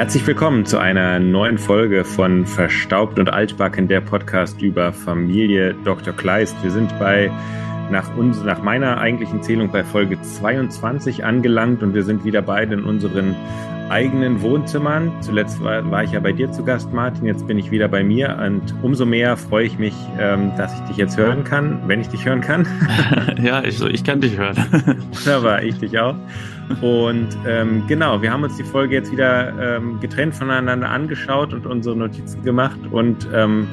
Herzlich willkommen zu einer neuen Folge von Verstaubt und Altbacken, der Podcast über Familie Dr. Kleist. Wir sind bei nach, uns, nach meiner eigentlichen Zählung bei Folge 22 angelangt und wir sind wieder beide in unseren eigenen Wohnzimmern. Zuletzt war, war ich ja bei dir zu Gast, Martin. Jetzt bin ich wieder bei mir und umso mehr freue ich mich, ähm, dass ich dich jetzt hören kann, wenn ich dich hören kann. ja, ich, ich kann dich hören. Wunderbar, ich dich auch. Und ähm, genau, wir haben uns die Folge jetzt wieder ähm, getrennt voneinander angeschaut und unsere Notizen gemacht und ähm,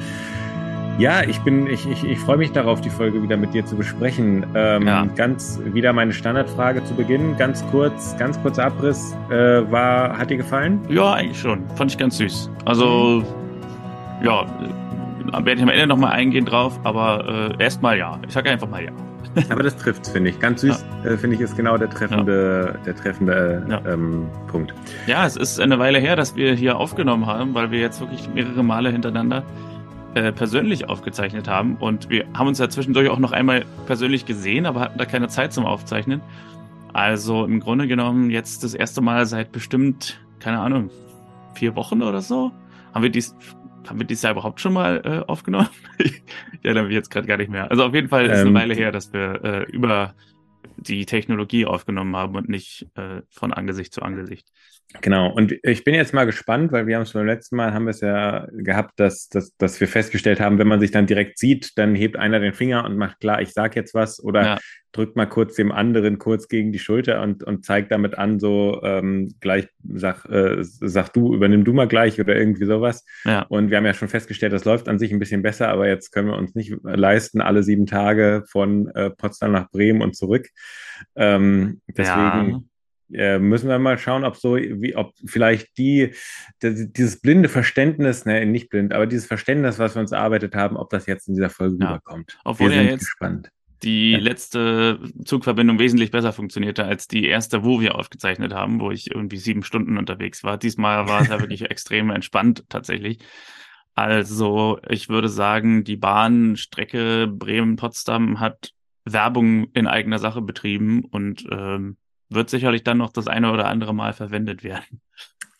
ja, ich bin, ich, ich, ich freue mich darauf, die Folge wieder mit dir zu besprechen. Ähm, ja. Ganz wieder meine Standardfrage zu Beginn, ganz kurz, ganz kurzer Abriss. Äh, war, hat dir gefallen? Ja, eigentlich schon. Fand ich ganz süß. Also, mhm. ja, werde ich am Ende nochmal eingehen drauf, aber äh, erstmal ja. Ich sage einfach mal ja. Aber das trifft, finde ich. Ganz süß, ja. äh, finde ich, ist genau der treffende, ja. der treffende ähm, Punkt. Ja, es ist eine Weile her, dass wir hier aufgenommen haben, weil wir jetzt wirklich mehrere Male hintereinander äh, persönlich aufgezeichnet haben. Und wir haben uns ja zwischendurch auch noch einmal persönlich gesehen, aber hatten da keine Zeit zum Aufzeichnen. Also im Grunde genommen jetzt das erste Mal seit bestimmt, keine Ahnung, vier Wochen oder so. Haben wir dies, haben wir dies Jahr überhaupt schon mal äh, aufgenommen? ich erinnere mich jetzt gerade gar nicht mehr. Also auf jeden Fall ist ähm, eine Weile her, dass wir äh, über die Technologie aufgenommen haben und nicht äh, von Angesicht zu Angesicht. Genau, und ich bin jetzt mal gespannt, weil wir haben es beim letzten Mal haben wir es ja gehabt, dass, dass, dass wir festgestellt haben, wenn man sich dann direkt sieht, dann hebt einer den Finger und macht klar, ich sag jetzt was oder ja. drückt mal kurz dem anderen kurz gegen die Schulter und, und zeigt damit an, so ähm, gleich sag, äh, sag du, übernimm du mal gleich oder irgendwie sowas. Ja. Und wir haben ja schon festgestellt, das läuft an sich ein bisschen besser, aber jetzt können wir uns nicht leisten, alle sieben Tage von äh, Potsdam nach Bremen und zurück. Ähm, deswegen. Ja äh, müssen wir mal schauen, ob so, wie, ob vielleicht die, die, dieses blinde Verständnis, ne, nicht blind, aber dieses Verständnis, was wir uns erarbeitet haben, ob das jetzt in dieser Folge ja. rüberkommt. Obwohl wir ja jetzt gespannt. die ja. letzte Zugverbindung wesentlich besser funktionierte als die erste, wo wir aufgezeichnet haben, wo ich irgendwie sieben Stunden unterwegs war. Diesmal war es ja wirklich extrem entspannt tatsächlich. Also ich würde sagen, die Bahnstrecke Bremen-Potsdam hat Werbung in eigener Sache betrieben und ähm, wird sicherlich dann noch das eine oder andere Mal verwendet werden.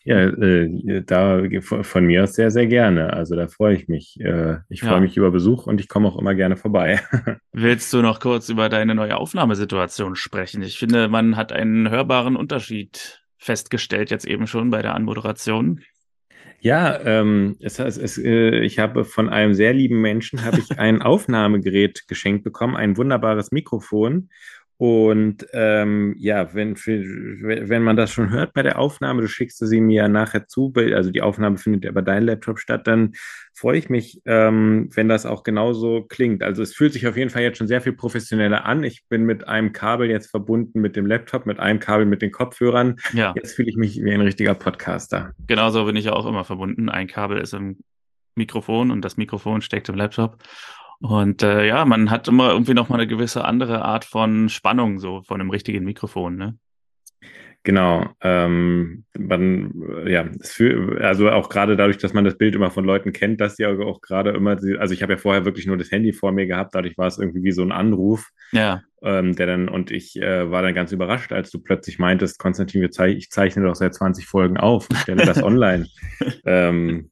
Ja, äh, da von mir aus sehr, sehr gerne. Also da freue ich mich. Äh, ich freue ja. mich über Besuch und ich komme auch immer gerne vorbei. Willst du noch kurz über deine neue Aufnahmesituation sprechen? Ich finde, man hat einen hörbaren Unterschied festgestellt jetzt eben schon bei der Anmoderation. Ja, ähm, es, es, es, äh, ich habe von einem sehr lieben Menschen habe ich ein Aufnahmegerät geschenkt bekommen, ein wunderbares Mikrofon und ähm, ja, wenn, wenn man das schon hört bei der Aufnahme, du schickst sie mir nachher zu, also die Aufnahme findet ja bei deinem Laptop statt, dann freue ich mich, ähm, wenn das auch genauso klingt. Also es fühlt sich auf jeden Fall jetzt schon sehr viel professioneller an. Ich bin mit einem Kabel jetzt verbunden mit dem Laptop, mit einem Kabel mit den Kopfhörern. Ja. Jetzt fühle ich mich wie ein richtiger Podcaster. Genauso bin ich auch immer verbunden. Ein Kabel ist im Mikrofon und das Mikrofon steckt im Laptop. Und äh, ja, man hat immer irgendwie noch mal eine gewisse andere Art von Spannung, so von einem richtigen Mikrofon, ne? Genau. Ähm, man, ja, für, also auch gerade dadurch, dass man das Bild immer von Leuten kennt, dass sie auch gerade immer, also ich habe ja vorher wirklich nur das Handy vor mir gehabt, dadurch war es irgendwie wie so ein Anruf. Ja. Ähm, der dann, und ich äh, war dann ganz überrascht, als du plötzlich meintest, Konstantin, ich zeichne doch seit 20 Folgen auf, ich stelle das online. ähm,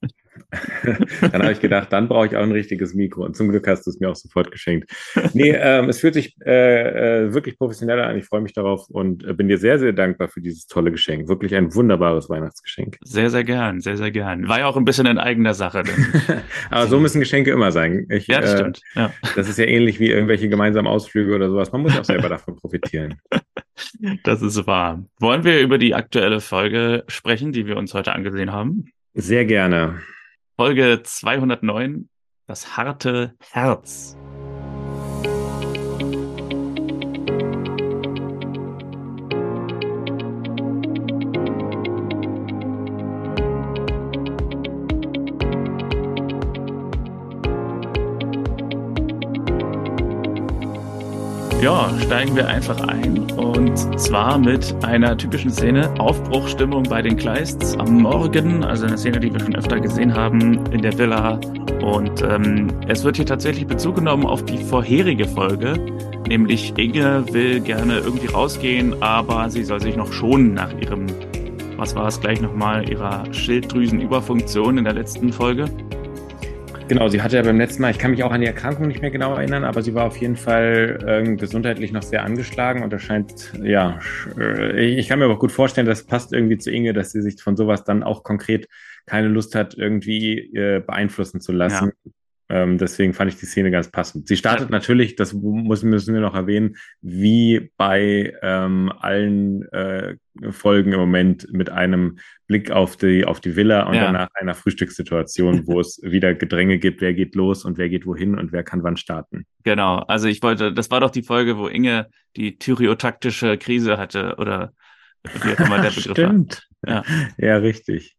dann habe ich gedacht, dann brauche ich auch ein richtiges Mikro. Und zum Glück hast du es mir auch sofort geschenkt. Nee, ähm, es fühlt sich äh, äh, wirklich professioneller an. Ich freue mich darauf und äh, bin dir sehr, sehr dankbar für dieses tolle Geschenk. Wirklich ein wunderbares Weihnachtsgeschenk. Sehr, sehr gern, sehr, sehr gern. War ja auch ein bisschen in eigener Sache. Aber so müssen Geschenke immer sein. Ich, ja, das äh, stimmt. Ja. Das ist ja ähnlich wie irgendwelche gemeinsamen Ausflüge oder sowas. Man muss auch selber davon profitieren. Das ist wahr. Wollen wir über die aktuelle Folge sprechen, die wir uns heute angesehen haben? Sehr gerne. Folge 209, das harte Herz. Ja, steigen wir einfach ein. Und zwar mit einer typischen Szene. Aufbruchstimmung bei den Kleists am Morgen, also eine Szene, die wir schon öfter gesehen haben in der Villa. Und ähm, es wird hier tatsächlich Bezug genommen auf die vorherige Folge, nämlich Inge will gerne irgendwie rausgehen, aber sie soll sich noch schonen nach ihrem was war es gleich nochmal, ihrer Schilddrüsenüberfunktion in der letzten Folge. Genau, sie hatte ja beim letzten Mal, ich kann mich auch an die Erkrankung nicht mehr genau erinnern, aber sie war auf jeden Fall äh, gesundheitlich noch sehr angeschlagen und das scheint, ja, äh, ich kann mir aber gut vorstellen, das passt irgendwie zu Inge, dass sie sich von sowas dann auch konkret keine Lust hat, irgendwie äh, beeinflussen zu lassen. Ja. Ähm, deswegen fand ich die Szene ganz passend. Sie startet natürlich, das muss, müssen wir noch erwähnen, wie bei ähm, allen äh, Folgen im Moment mit einem Blick auf die, auf die Villa und ja. danach einer Frühstückssituation, wo es wieder Gedränge gibt, wer geht los und wer geht wohin und wer kann wann starten. Genau, also ich wollte, das war doch die Folge, wo Inge die thyreotaktische Krise hatte oder wie auch immer der Begriff Stimmt. war. Ja. ja, richtig.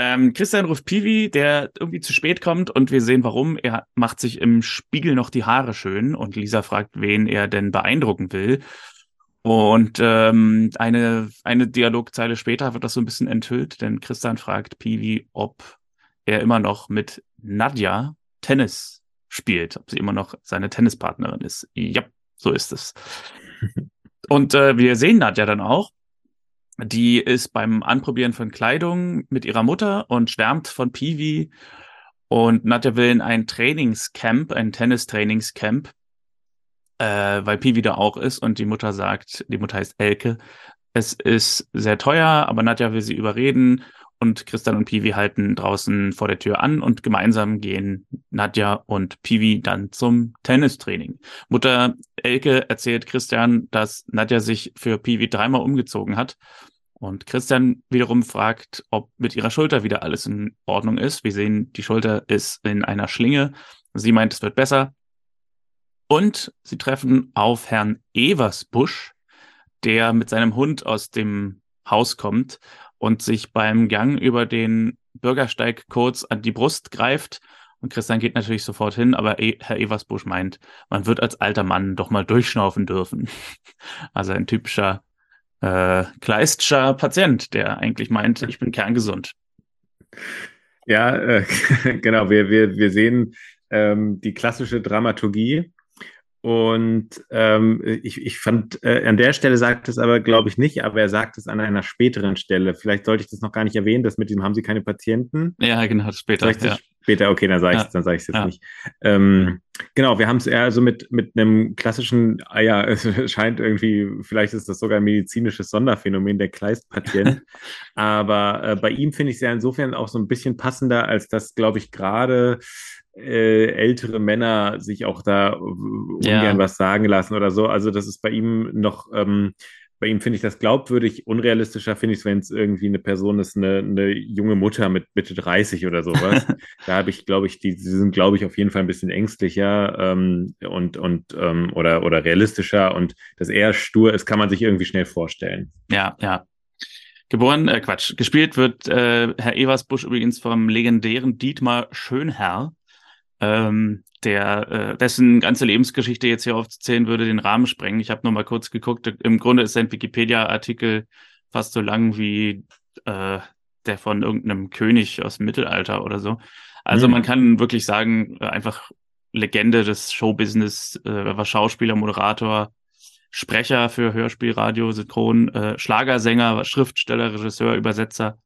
Ähm, Christian ruft Piwi, der irgendwie zu spät kommt und wir sehen warum. Er macht sich im Spiegel noch die Haare schön und Lisa fragt, wen er denn beeindrucken will. Und ähm, eine, eine Dialogzeile später wird das so ein bisschen enthüllt, denn Christian fragt Piwi, ob er immer noch mit Nadja Tennis spielt, ob sie immer noch seine Tennispartnerin ist. Ja, so ist es. Und äh, wir sehen Nadja dann auch die ist beim Anprobieren von Kleidung mit ihrer Mutter und schwärmt von Piwi. Und Nadja will in ein Trainingscamp, ein Tennistrainingscamp, äh, weil Piwi da auch ist. Und die Mutter sagt, die Mutter heißt Elke, es ist sehr teuer, aber Nadja will sie überreden. Und Christian und Piwi halten draußen vor der Tür an und gemeinsam gehen Nadja und Piwi dann zum Tennistraining. Mutter Elke erzählt Christian, dass Nadja sich für Piwi dreimal umgezogen hat und Christian wiederum fragt, ob mit ihrer Schulter wieder alles in Ordnung ist. Wir sehen, die Schulter ist in einer Schlinge. Sie meint, es wird besser. Und sie treffen auf Herrn Eversbusch, der mit seinem Hund aus dem Haus kommt und sich beim Gang über den Bürgersteig kurz an die Brust greift. Und Christian geht natürlich sofort hin, aber e Herr Eversbusch meint, man wird als alter Mann doch mal durchschnaufen dürfen. Also ein typischer äh, Kleistscher Patient, der eigentlich meint, ich bin kerngesund. Ja, äh, genau. Wir, wir, wir sehen ähm, die klassische Dramaturgie. Und ähm, ich, ich fand, äh, an der Stelle sagt es aber, glaube ich, nicht, aber er sagt es an einer späteren Stelle. Vielleicht sollte ich das noch gar nicht erwähnen, dass mit dem haben sie keine Patienten. Ja, genau, später. Ja. Später, okay, dann sage ich es ja. jetzt ja. nicht. Ähm, genau, wir haben es eher also mit, mit einem klassischen, ah ja, es scheint irgendwie, vielleicht ist das sogar ein medizinisches Sonderphänomen, der Kleistpatient. aber äh, bei ihm finde ich es ja insofern auch so ein bisschen passender, als dass, glaube ich, gerade ältere Männer sich auch da ungern ja. was sagen lassen oder so. Also das ist bei ihm noch, ähm, bei ihm finde ich das glaubwürdig. Unrealistischer finde ich es, wenn es irgendwie eine Person ist, eine, eine junge Mutter mit Mitte 30 oder sowas. da habe ich, glaube ich, die, die sind, glaube ich, auf jeden Fall ein bisschen ängstlicher ähm, und, und ähm, oder, oder realistischer und dass er stur ist, kann man sich irgendwie schnell vorstellen. Ja, ja. Geboren, äh, Quatsch, gespielt wird äh, Herr Eversbusch übrigens vom legendären Dietmar Schönherr ähm, der äh, dessen ganze Lebensgeschichte jetzt hier aufzuzählen würde, den Rahmen sprengen. Ich habe nur mal kurz geguckt. Im Grunde ist sein Wikipedia-Artikel fast so lang wie äh, der von irgendeinem König aus dem Mittelalter oder so. Also mhm. man kann wirklich sagen, äh, einfach Legende des Showbusiness, äh, war Schauspieler, Moderator, Sprecher für Hörspiel, Radio, Synchron, äh, Schlagersänger, Schriftsteller, Regisseur, Übersetzer.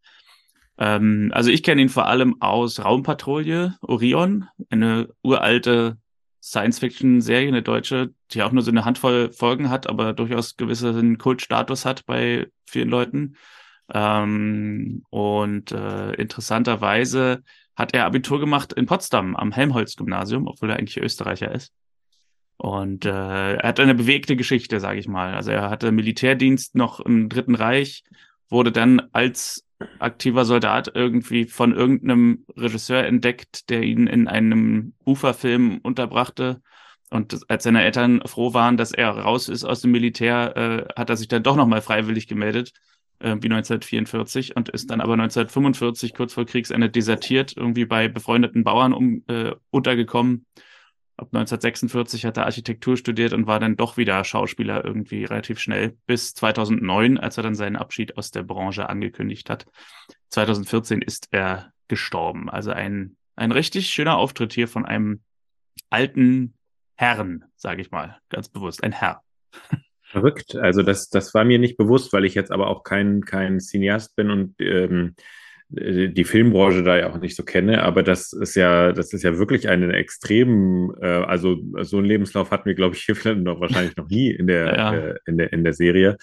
Ähm, also ich kenne ihn vor allem aus Raumpatrouille, Orion, eine uralte Science-Fiction-Serie, eine deutsche, die auch nur so eine Handvoll Folgen hat, aber durchaus gewissen Kultstatus hat bei vielen Leuten. Ähm, und äh, interessanterweise hat er Abitur gemacht in Potsdam am Helmholtz-Gymnasium, obwohl er eigentlich Österreicher ist. Und äh, er hat eine bewegte Geschichte, sage ich mal. Also er hatte Militärdienst noch im Dritten Reich, wurde dann als aktiver Soldat irgendwie von irgendeinem Regisseur entdeckt, der ihn in einem Uferfilm unterbrachte. Und als seine Eltern froh waren, dass er raus ist aus dem Militär, äh, hat er sich dann doch nochmal freiwillig gemeldet, äh, wie 1944, und ist dann aber 1945 kurz vor Kriegsende desertiert, irgendwie bei befreundeten Bauern um, äh, untergekommen ab 1946 hat er Architektur studiert und war dann doch wieder Schauspieler irgendwie relativ schnell bis 2009, als er dann seinen Abschied aus der Branche angekündigt hat. 2014 ist er gestorben. Also ein, ein richtig schöner Auftritt hier von einem alten Herrn, sage ich mal, ganz bewusst, ein Herr. Verrückt. Also das, das war mir nicht bewusst, weil ich jetzt aber auch kein, kein Cineast bin und ähm, die Filmbranche da ja auch nicht so kenne, aber das ist ja, das ist ja wirklich einen extremen, äh, also so einen Lebenslauf hatten wir, glaube ich, hier noch wahrscheinlich noch nie in der, ja. äh, in der, in der Serie.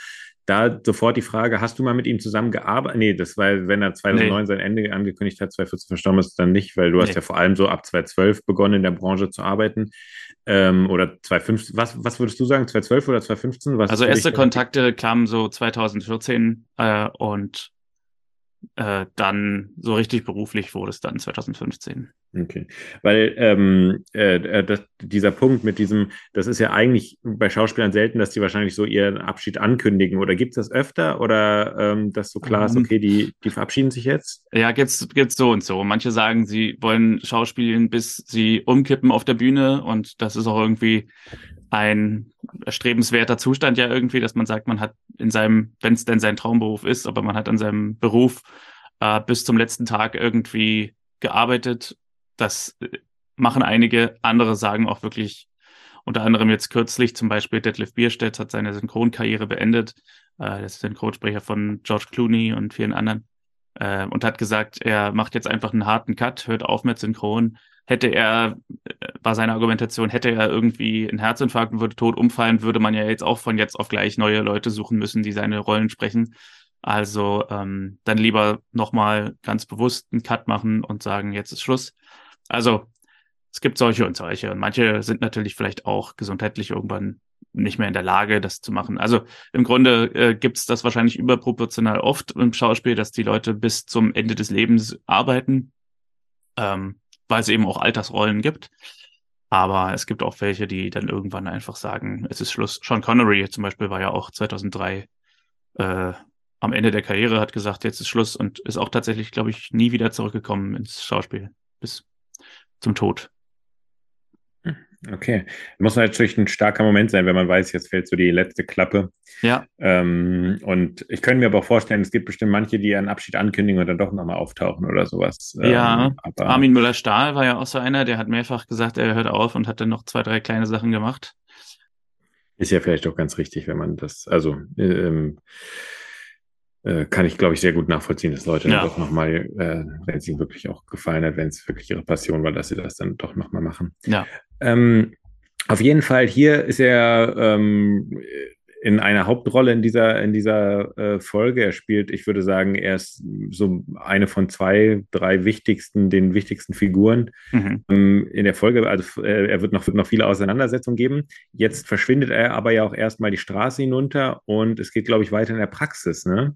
Da sofort die Frage, hast du mal mit ihm zusammengearbeitet? Nee, das war, wenn er 2009 nee. sein Ende angekündigt hat, 2014 verstorben ist, dann nicht, weil du nee. hast ja vor allem so ab 2012 begonnen, in der Branche zu arbeiten. Ähm, oder 2015, was, was würdest du sagen, 2012 oder 2015? Was also erste Kontakte kamen so 2014 äh, und äh, dann so richtig beruflich wurde es dann 2015. Okay, weil ähm, äh, äh, das, dieser Punkt mit diesem, das ist ja eigentlich bei Schauspielern selten, dass die wahrscheinlich so ihren Abschied ankündigen. Oder gibt es das öfter oder ähm, dass so klar ist, ähm. okay, die, die verabschieden sich jetzt? Ja, gibt's gibt's so und so. Manche sagen, sie wollen schauspielen, bis sie umkippen auf der Bühne und das ist auch irgendwie ein erstrebenswerter Zustand ja irgendwie, dass man sagt, man hat in seinem, wenn es denn sein Traumberuf ist, aber man hat an seinem Beruf äh, bis zum letzten Tag irgendwie gearbeitet. Das äh, machen einige, andere sagen auch wirklich, unter anderem jetzt kürzlich zum Beispiel Detlef Bierstedt hat seine Synchronkarriere beendet. Äh, das ist Synchronsprecher von George Clooney und vielen anderen. Äh, und hat gesagt, er macht jetzt einfach einen harten Cut, hört auf mit Synchron, hätte er, war seine Argumentation, hätte er irgendwie einen Herzinfarkt und würde tot umfallen, würde man ja jetzt auch von jetzt auf gleich neue Leute suchen müssen, die seine Rollen sprechen. Also ähm, dann lieber nochmal ganz bewusst einen Cut machen und sagen, jetzt ist Schluss. Also es gibt solche und solche. Und manche sind natürlich vielleicht auch gesundheitlich irgendwann nicht mehr in der Lage, das zu machen. Also im Grunde äh, gibt es das wahrscheinlich überproportional oft im Schauspiel, dass die Leute bis zum Ende des Lebens arbeiten. Ähm, weil es eben auch Altersrollen gibt. Aber es gibt auch welche, die dann irgendwann einfach sagen, es ist Schluss. Sean Connery zum Beispiel war ja auch 2003 äh, am Ende der Karriere, hat gesagt, jetzt ist Schluss und ist auch tatsächlich, glaube ich, nie wieder zurückgekommen ins Schauspiel bis zum Tod. Okay. Muss natürlich ein starker Moment sein, wenn man weiß, jetzt fällt so die letzte Klappe. Ja. Ähm, und ich könnte mir aber auch vorstellen, es gibt bestimmt manche, die ihren Abschied ankündigen und dann doch nochmal auftauchen oder sowas. Ja. Ähm, aber... Armin Müller-Stahl war ja auch so einer, der hat mehrfach gesagt, er hört auf und hat dann noch zwei, drei kleine Sachen gemacht. Ist ja vielleicht auch ganz richtig, wenn man das, also ähm, äh, kann ich, glaube ich, sehr gut nachvollziehen, dass Leute ja. dann doch nochmal, äh, wenn es ihnen wirklich auch gefallen hat, wenn es wirklich ihre Passion war, dass sie das dann doch nochmal machen. Ja. Ähm, auf jeden Fall, hier ist er ähm, in einer Hauptrolle in dieser, in dieser äh, Folge. Er spielt, ich würde sagen, er ist so eine von zwei, drei wichtigsten, den wichtigsten Figuren mhm. ähm, in der Folge. Also äh, er wird noch, wird noch viele Auseinandersetzungen geben. Jetzt verschwindet er aber ja auch erstmal die Straße hinunter und es geht, glaube ich, weiter in der Praxis, ne?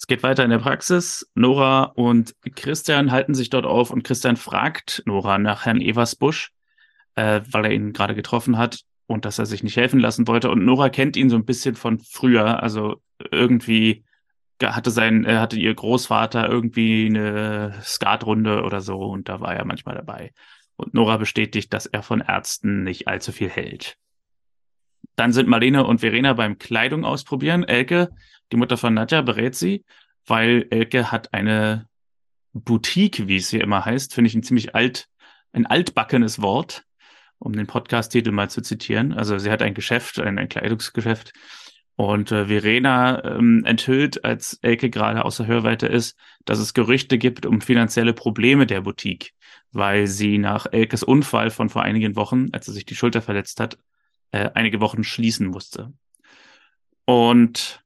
Es geht weiter in der Praxis. Nora und Christian halten sich dort auf und Christian fragt Nora nach Herrn Eversbusch äh, weil er ihn gerade getroffen hat und dass er sich nicht helfen lassen wollte. Und Nora kennt ihn so ein bisschen von früher. Also irgendwie hatte sein, er hatte ihr Großvater irgendwie eine Skatrunde oder so und da war er manchmal dabei. Und Nora bestätigt, dass er von Ärzten nicht allzu viel hält. Dann sind Marlene und Verena beim Kleidung ausprobieren. Elke, die Mutter von Nadja, berät sie, weil Elke hat eine Boutique, wie es hier immer heißt, finde ich ein ziemlich alt, ein altbackenes Wort um den Podcast-Titel mal zu zitieren. Also sie hat ein Geschäft, ein, ein Kleidungsgeschäft. Und äh, Verena ähm, enthüllt, als Elke gerade außer Hörweite ist, dass es Gerüchte gibt um finanzielle Probleme der Boutique, weil sie nach Elkes Unfall von vor einigen Wochen, als er sich die Schulter verletzt hat, äh, einige Wochen schließen musste. Und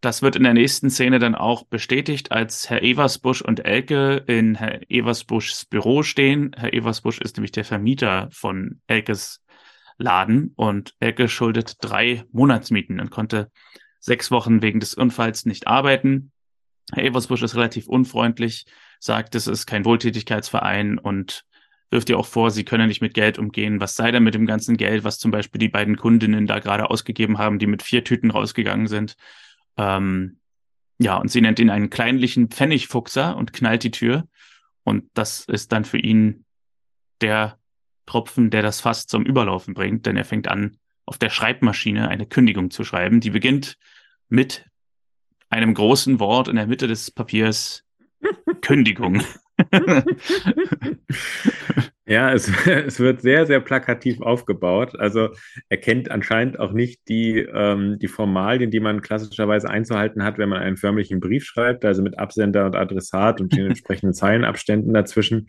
das wird in der nächsten Szene dann auch bestätigt, als Herr Eversbusch und Elke in Herr Eversbuschs Büro stehen. Herr Eversbusch ist nämlich der Vermieter von Elkes Laden und Elke schuldet drei Monatsmieten und konnte sechs Wochen wegen des Unfalls nicht arbeiten. Herr Eversbusch ist relativ unfreundlich, sagt, es ist kein Wohltätigkeitsverein und wirft ihr auch vor, sie könne nicht mit Geld umgehen. Was sei denn mit dem ganzen Geld, was zum Beispiel die beiden Kundinnen da gerade ausgegeben haben, die mit vier Tüten rausgegangen sind? Ähm, ja, und sie nennt ihn einen kleinlichen Pfennigfuchser und knallt die Tür. Und das ist dann für ihn der Tropfen, der das Fass zum Überlaufen bringt, denn er fängt an, auf der Schreibmaschine eine Kündigung zu schreiben. Die beginnt mit einem großen Wort in der Mitte des Papiers Kündigung. Ja, es, es wird sehr, sehr plakativ aufgebaut. Also er kennt anscheinend auch nicht die, ähm, die Formalien, die man klassischerweise einzuhalten hat, wenn man einen förmlichen Brief schreibt, also mit Absender und Adressat und den entsprechenden Zeilenabständen dazwischen.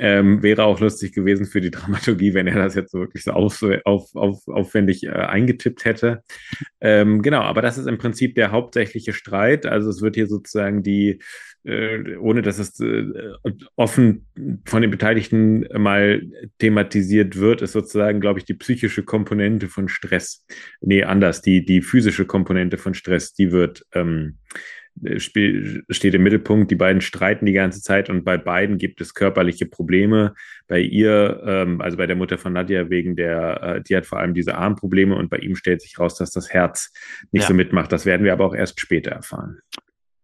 Ähm, wäre auch lustig gewesen für die Dramaturgie, wenn er das jetzt wirklich so auf, auf, auf, aufwendig äh, eingetippt hätte. Ähm, genau, aber das ist im Prinzip der hauptsächliche Streit. Also es wird hier sozusagen die, äh, ohne dass es äh, offen von den Beteiligten mal thematisiert wird, ist sozusagen, glaube ich, die psychische Komponente von Stress. Nee, anders, die, die physische Komponente von Stress, die wird ähm, steht im Mittelpunkt. Die beiden streiten die ganze Zeit und bei beiden gibt es körperliche Probleme. Bei ihr, ähm, also bei der Mutter von Nadja, wegen der, äh, die hat vor allem diese Armprobleme und bei ihm stellt sich raus, dass das Herz nicht ja. so mitmacht. Das werden wir aber auch erst später erfahren.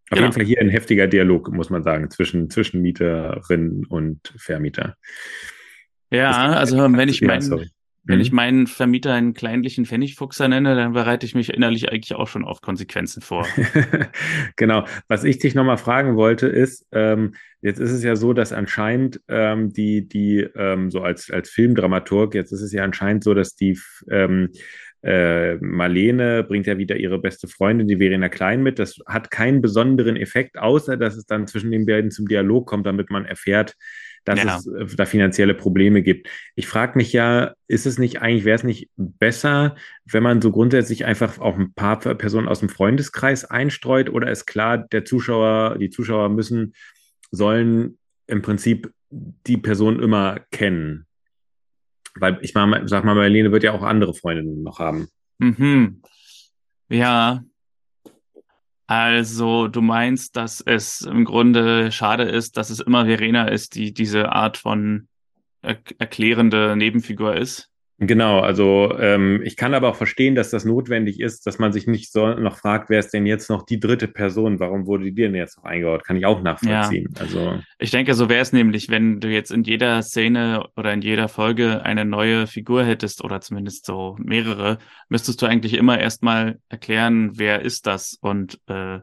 Auf genau. jeden Fall hier ein heftiger Dialog, muss man sagen, zwischen, zwischen Mieterin und Vermieter. Ja, also wenn ich meinen, wenn ich mhm. meinen Vermieter einen kleinlichen Pfennigfuchser nenne, dann bereite ich mich innerlich eigentlich auch schon auf Konsequenzen vor. genau. Was ich dich nochmal fragen wollte, ist, ähm, jetzt ist es ja so, dass anscheinend ähm, die, die ähm, so als, als Filmdramaturg, jetzt ist es ja anscheinend so, dass die ähm, äh, Marlene bringt ja wieder ihre beste Freundin, die Verena Klein, mit. Das hat keinen besonderen Effekt, außer dass es dann zwischen den beiden zum Dialog kommt, damit man erfährt, dass ja. es äh, da finanzielle Probleme gibt. Ich frage mich ja, ist es nicht eigentlich, wäre es nicht besser, wenn man so grundsätzlich einfach auch ein paar Personen aus dem Freundeskreis einstreut oder ist klar, der Zuschauer, die Zuschauer müssen, sollen im Prinzip die Person immer kennen? Weil ich mal, sag mal, Marlene wird ja auch andere Freundinnen noch haben. Mhm. Ja, also du meinst, dass es im Grunde schade ist, dass es immer Verena ist, die diese Art von er erklärende Nebenfigur ist? Genau, also ähm, ich kann aber auch verstehen, dass das notwendig ist, dass man sich nicht so noch fragt, wer ist denn jetzt noch die dritte Person? Warum wurde die denn jetzt noch eingebaut? Kann ich auch nachvollziehen. Ja. Also ich denke, so wäre es nämlich, wenn du jetzt in jeder Szene oder in jeder Folge eine neue Figur hättest oder zumindest so mehrere, müsstest du eigentlich immer erstmal erklären, wer ist das und äh,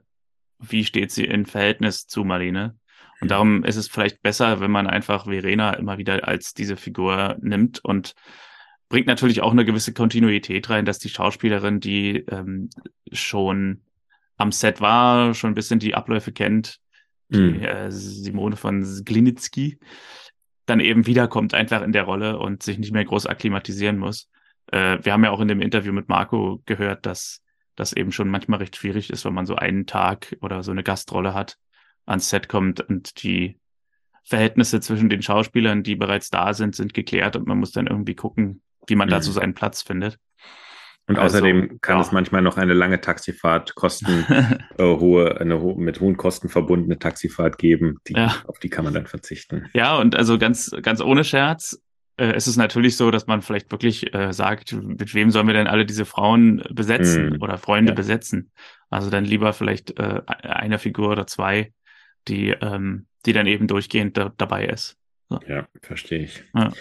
wie steht sie in Verhältnis zu Marlene. Und darum ist es vielleicht besser, wenn man einfach Verena immer wieder als diese Figur nimmt und bringt natürlich auch eine gewisse Kontinuität rein, dass die Schauspielerin, die ähm, schon am Set war, schon ein bisschen die Abläufe kennt, die mhm. äh, Simone von Glinitzki, dann eben wiederkommt einfach in der Rolle und sich nicht mehr groß akklimatisieren muss. Äh, wir haben ja auch in dem Interview mit Marco gehört, dass das eben schon manchmal recht schwierig ist, wenn man so einen Tag oder so eine Gastrolle hat, ans Set kommt und die Verhältnisse zwischen den Schauspielern, die bereits da sind, sind geklärt und man muss dann irgendwie gucken, wie man mhm. dazu seinen Platz findet. Und also, außerdem kann ja. es manchmal noch eine lange Taxifahrt kosten, äh, hohe, eine ho mit hohen Kosten verbundene Taxifahrt geben, die, ja. auf die kann man dann verzichten. Ja, und also ganz, ganz ohne Scherz, äh, ist es natürlich so, dass man vielleicht wirklich äh, sagt, mit wem sollen wir denn alle diese Frauen besetzen mm, oder Freunde ja. besetzen? Also dann lieber vielleicht äh, eine Figur oder zwei, die, ähm, die dann eben durchgehend da, dabei ist. So. Ja, verstehe ich. Ja.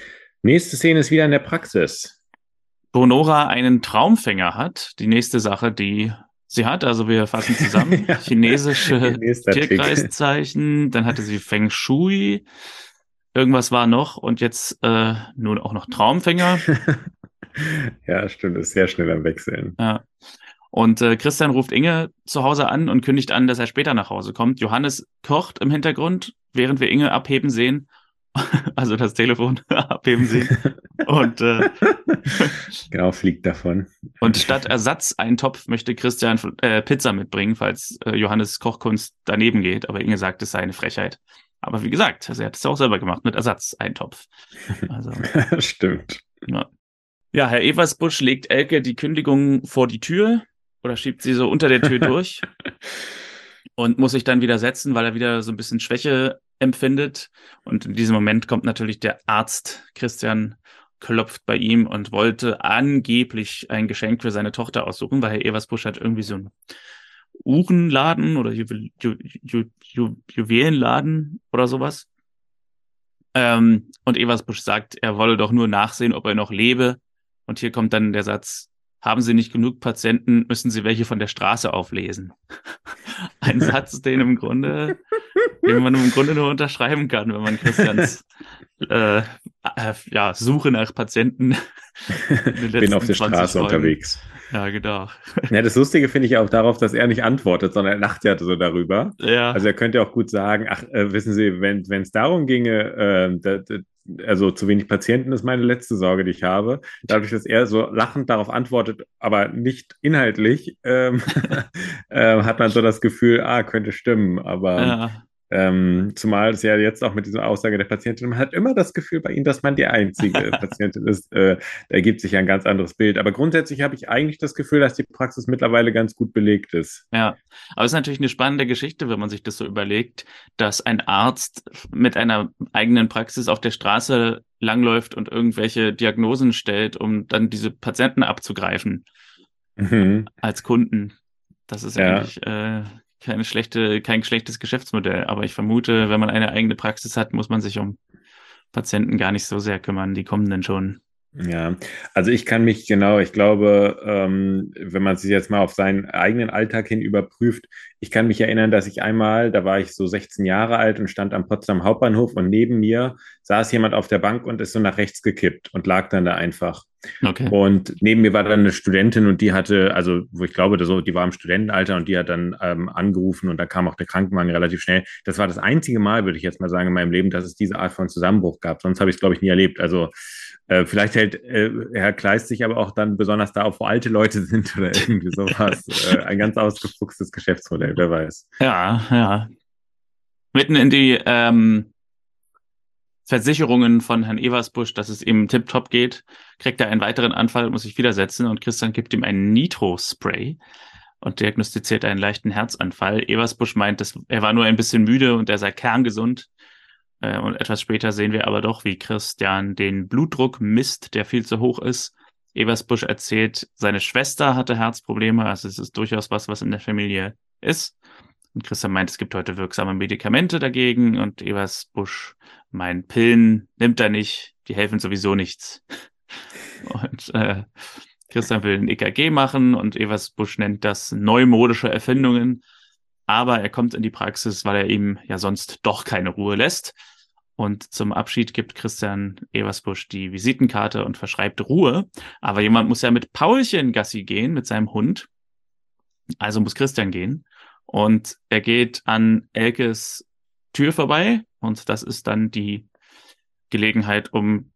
Nächste Szene ist wieder in der Praxis. Wo Nora einen Traumfänger hat. Die nächste Sache, die sie hat, also wir fassen zusammen, ja. chinesische Tierkreiszeichen, dann hatte sie Feng Shui, irgendwas war noch und jetzt äh, nun auch noch Traumfänger. ja, stimmt, ist sehr schnell am Wechseln. Ja. Und äh, Christian ruft Inge zu Hause an und kündigt an, dass er später nach Hause kommt. Johannes kocht im Hintergrund, während wir Inge abheben sehen also das Telefon abheben sehen. Und äh, genau, fliegt davon. Und statt Ersatzeintopf möchte Christian äh, Pizza mitbringen, falls äh, Johannes Kochkunst daneben geht. Aber Inge sagt, es sei eine Frechheit. Aber wie gesagt, also er hat es auch selber gemacht mit Ersatzeintopf. Also, Stimmt. Ja. ja, Herr Eversbusch legt Elke die Kündigung vor die Tür oder schiebt sie so unter der Tür durch und muss sich dann wieder setzen, weil er wieder so ein bisschen Schwäche empfindet. Und in diesem Moment kommt natürlich der Arzt Christian klopft bei ihm und wollte angeblich ein Geschenk für seine Tochter aussuchen, weil Herr Eversbusch hat irgendwie so einen Uhrenladen oder Ju Ju Ju Ju Juwelenladen oder sowas. Ähm, und Eversbusch sagt, er wolle doch nur nachsehen, ob er noch lebe. Und hier kommt dann der Satz, haben Sie nicht genug Patienten, müssen Sie welche von der Straße auflesen. Ein Satz, den im Grunde, den man im Grunde nur unterschreiben kann, wenn man Christians äh, äh, ja, Suche nach Patienten. Bin auf der Straße Folgen. unterwegs. Ja, genau. Ja, das Lustige finde ich auch darauf, dass er nicht antwortet, sondern er lacht ja so darüber. Ja. Also er könnte auch gut sagen, ach, äh, wissen Sie, wenn es darum ginge, äh, da, da, also zu wenig Patienten ist meine letzte Sorge, die ich habe. Dadurch, dass er so lachend darauf antwortet, aber nicht inhaltlich, ähm, äh, hat man so das Gefühl, ah, könnte stimmen. Aber ja. Ähm, zumal es ja jetzt auch mit dieser Aussage der Patientin, man hat immer das Gefühl bei Ihnen, dass man die einzige Patientin ist. Äh, da ergibt sich ja ein ganz anderes Bild. Aber grundsätzlich habe ich eigentlich das Gefühl, dass die Praxis mittlerweile ganz gut belegt ist. Ja, aber es ist natürlich eine spannende Geschichte, wenn man sich das so überlegt, dass ein Arzt mit einer eigenen Praxis auf der Straße langläuft und irgendwelche Diagnosen stellt, um dann diese Patienten abzugreifen mhm. als Kunden. Das ist ja. eigentlich äh, keine schlechte, kein schlechtes Geschäftsmodell. Aber ich vermute, wenn man eine eigene Praxis hat, muss man sich um Patienten gar nicht so sehr kümmern. Die kommen dann schon. Ja, also ich kann mich genau, ich glaube, ähm, wenn man sich jetzt mal auf seinen eigenen Alltag hin überprüft, ich kann mich erinnern, dass ich einmal, da war ich so 16 Jahre alt und stand am Potsdam Hauptbahnhof und neben mir saß jemand auf der Bank und ist so nach rechts gekippt und lag dann da einfach. Okay. Und neben mir war dann eine Studentin und die hatte, also wo ich glaube, so, die war im Studentenalter und die hat dann ähm, angerufen und da kam auch der Krankenwagen relativ schnell. Das war das einzige Mal, würde ich jetzt mal sagen, in meinem Leben, dass es diese Art von Zusammenbruch gab. Sonst habe ich es, glaube ich, nie erlebt. Also äh, vielleicht hält äh, Herr Kleist sich aber auch dann besonders da, wo alte Leute sind oder irgendwie sowas. äh, ein ganz ausgefuchstes Geschäftsmodell, wer weiß. Ja, ja. Mitten in die ähm, Versicherungen von Herrn Eversbusch, dass es ihm tiptop geht, kriegt er einen weiteren Anfall, muss sich widersetzen und Christian gibt ihm ein Nitro-Spray und diagnostiziert einen leichten Herzanfall. Eversbusch meint, dass er war nur ein bisschen müde und er sei kerngesund. Äh, und etwas später sehen wir aber doch, wie Christian den Blutdruck misst, der viel zu hoch ist. Eversbusch erzählt, seine Schwester hatte Herzprobleme, also es ist durchaus was, was in der Familie ist. Und Christian meint, es gibt heute wirksame Medikamente dagegen und Eversbusch meint, Pillen nimmt er nicht, die helfen sowieso nichts. Und äh, Christian will ein EKG machen und Eversbusch nennt das neumodische Erfindungen. Aber er kommt in die Praxis, weil er ihm ja sonst doch keine Ruhe lässt. Und zum Abschied gibt Christian Eversbusch die Visitenkarte und verschreibt Ruhe. Aber jemand muss ja mit Paulchen Gassi gehen, mit seinem Hund. Also muss Christian gehen. Und er geht an Elkes Tür vorbei und das ist dann die Gelegenheit, um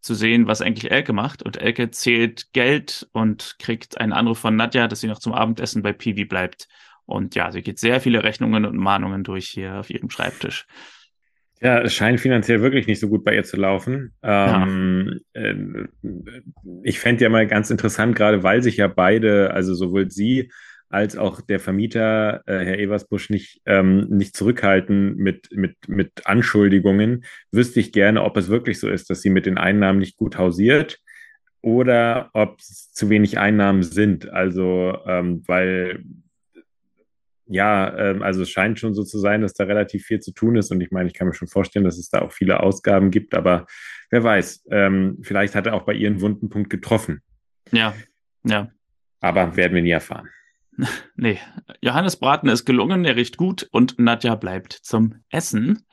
zu sehen, was eigentlich Elke macht. Und Elke zählt Geld und kriegt einen Anruf von Nadja, dass sie noch zum Abendessen bei Piwi bleibt. Und ja, sie geht sehr viele Rechnungen und Mahnungen durch hier auf ihrem Schreibtisch. Ja, es scheint finanziell wirklich nicht so gut bei ihr zu laufen. Ähm, ja. äh, ich fände ja mal ganz interessant, gerade weil sich ja beide, also sowohl sie als auch der Vermieter, äh, Herr Eversbusch, nicht, ähm, nicht zurückhalten mit, mit, mit Anschuldigungen, wüsste ich gerne, ob es wirklich so ist, dass sie mit den Einnahmen nicht gut hausiert oder ob es zu wenig Einnahmen sind. Also, ähm, weil ja, ähm, also es scheint schon so zu sein, dass da relativ viel zu tun ist. Und ich meine, ich kann mir schon vorstellen, dass es da auch viele Ausgaben gibt, aber wer weiß, ähm, vielleicht hat er auch bei ihren wunden Punkt getroffen. Ja, ja. Aber werden wir nie erfahren. Nee, Johannes Braten ist gelungen, er riecht gut und Nadja bleibt zum Essen.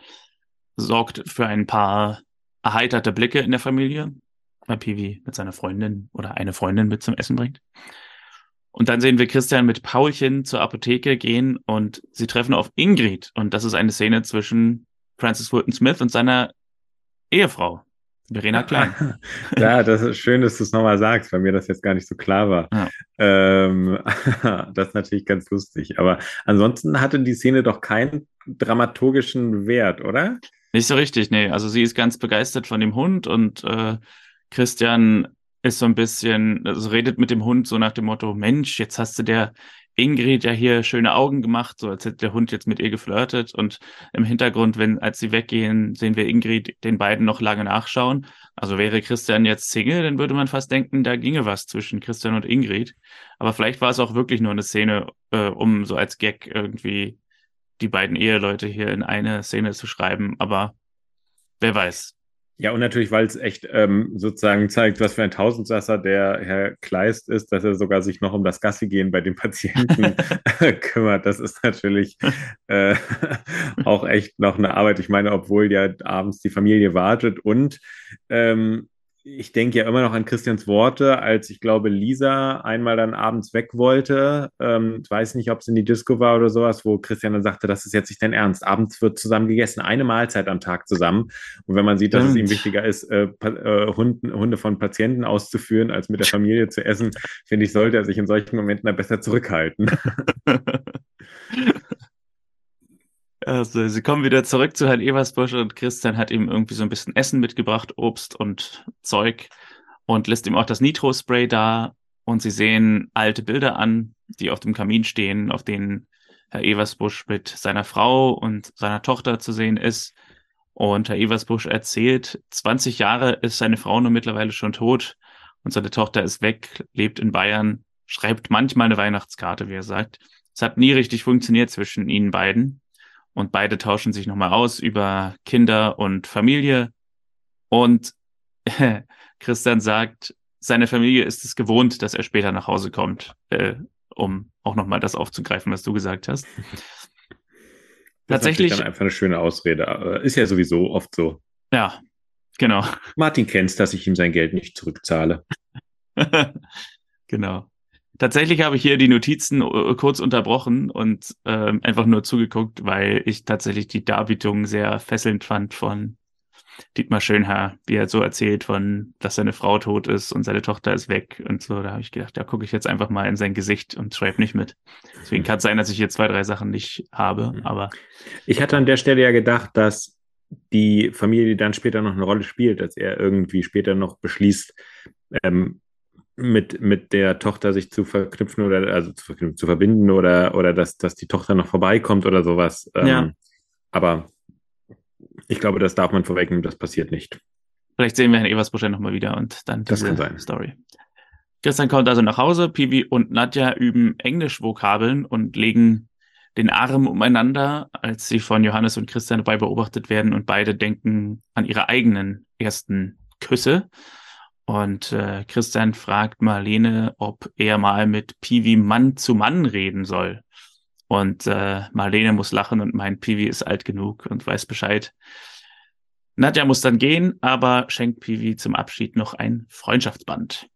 Sorgt für ein paar erheiterte Blicke in der Familie, weil Piwi mit seiner Freundin oder eine Freundin mit zum Essen bringt. Und dann sehen wir Christian mit Paulchen zur Apotheke gehen und sie treffen auf Ingrid. Und das ist eine Szene zwischen Francis Fulton Smith und seiner Ehefrau, Verena Klein. ja, das ist schön, dass du es nochmal sagst, weil mir das jetzt gar nicht so klar war. Ja. Ähm, das ist natürlich ganz lustig. Aber ansonsten hatte die Szene doch keinen dramaturgischen Wert, oder? Nicht so richtig, nee. Also sie ist ganz begeistert von dem Hund und äh, Christian ist so ein bisschen, also redet mit dem Hund so nach dem Motto, Mensch, jetzt hast du der Ingrid ja hier schöne Augen gemacht, so als hätte der Hund jetzt mit ihr geflirtet. Und im Hintergrund, wenn, als sie weggehen, sehen wir Ingrid den beiden noch lange nachschauen. Also wäre Christian jetzt Single, dann würde man fast denken, da ginge was zwischen Christian und Ingrid. Aber vielleicht war es auch wirklich nur eine Szene, äh, um so als Gag irgendwie die beiden Eheleute hier in eine Szene zu schreiben. Aber wer weiß. Ja, und natürlich, weil es echt ähm, sozusagen zeigt, was für ein Tausendsasser der Herr Kleist ist, dass er sogar sich noch um das Gassi-Gehen bei den Patienten kümmert. Das ist natürlich äh, auch echt noch eine Arbeit. Ich meine, obwohl ja abends die Familie wartet und ähm, ich denke ja immer noch an Christians Worte, als ich glaube, Lisa einmal dann abends weg wollte. Ähm, ich weiß nicht, ob es in die Disco war oder sowas, wo Christian dann sagte, das ist jetzt nicht dein Ernst. Abends wird zusammen gegessen, eine Mahlzeit am Tag zusammen. Und wenn man sieht, dass es ihm wichtiger ist, äh, äh, Hunden, Hunde von Patienten auszuführen, als mit der Familie zu essen, finde ich, sollte er sich in solchen Momenten da besser zurückhalten. Also, sie kommen wieder zurück zu Herrn Eversbusch und Christian hat ihm irgendwie so ein bisschen Essen mitgebracht, Obst und Zeug und lässt ihm auch das Nitro-Spray da und sie sehen alte Bilder an, die auf dem Kamin stehen, auf denen Herr Eversbusch mit seiner Frau und seiner Tochter zu sehen ist. Und Herr Eversbusch erzählt, 20 Jahre ist seine Frau nun mittlerweile schon tot und seine Tochter ist weg, lebt in Bayern, schreibt manchmal eine Weihnachtskarte, wie er sagt. Es hat nie richtig funktioniert zwischen ihnen beiden und beide tauschen sich nochmal aus über Kinder und Familie. Und Christian sagt, seine Familie ist es gewohnt, dass er später nach Hause kommt, äh, um auch nochmal das aufzugreifen, was du gesagt hast. Das Tatsächlich. Ist dann einfach eine schöne Ausrede. Ist ja sowieso oft so. Ja, genau. Martin kennt dass ich ihm sein Geld nicht zurückzahle. genau. Tatsächlich habe ich hier die Notizen äh, kurz unterbrochen und äh, einfach nur zugeguckt, weil ich tatsächlich die Darbietung sehr fesselnd fand von Dietmar Schönherr, wie er so erzählt von, dass seine Frau tot ist und seine Tochter ist weg und so. Da habe ich gedacht, da gucke ich jetzt einfach mal in sein Gesicht und schreibe nicht mit. Deswegen kann es sein, dass ich hier zwei, drei Sachen nicht habe, mhm. aber. Ich hatte an der Stelle ja gedacht, dass die Familie dann später noch eine Rolle spielt, dass er irgendwie später noch beschließt, ähm, mit, mit der Tochter sich zu verknüpfen oder also zu, zu verbinden oder, oder dass, dass die Tochter noch vorbeikommt oder sowas. Ähm, ja. Aber ich glaube, das darf man vorwegnehmen, das passiert nicht. Vielleicht sehen wir Herrn Eversbusch nochmal wieder und dann diese das kann sein. Story. Christian kommt also nach Hause, Piwi und Nadja üben Englisch-Vokabeln und legen den Arm umeinander, als sie von Johannes und Christian dabei beobachtet werden und beide denken an ihre eigenen ersten Küsse. Und äh, Christian fragt Marlene, ob er mal mit Piwi Mann zu Mann reden soll. Und äh, Marlene muss lachen und meint, Piwi ist alt genug und weiß Bescheid. Nadja muss dann gehen, aber schenkt Piwi zum Abschied noch ein Freundschaftsband.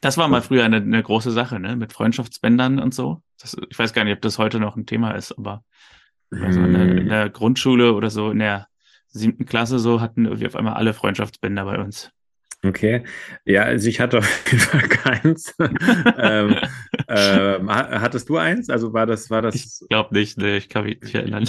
Das war mal früher eine, eine große Sache, ne? Mit Freundschaftsbändern und so. Das, ich weiß gar nicht, ob das heute noch ein Thema ist, aber also in, der, in der Grundschule oder so in der siebten Klasse so hatten irgendwie auf einmal alle Freundschaftsbänder bei uns. Okay, ja, also ich hatte auf jeden Fall keins. ähm, ähm, hattest du eins? Also war das, war das? Ich glaube nicht, ne, ich kann mich nicht erinnern.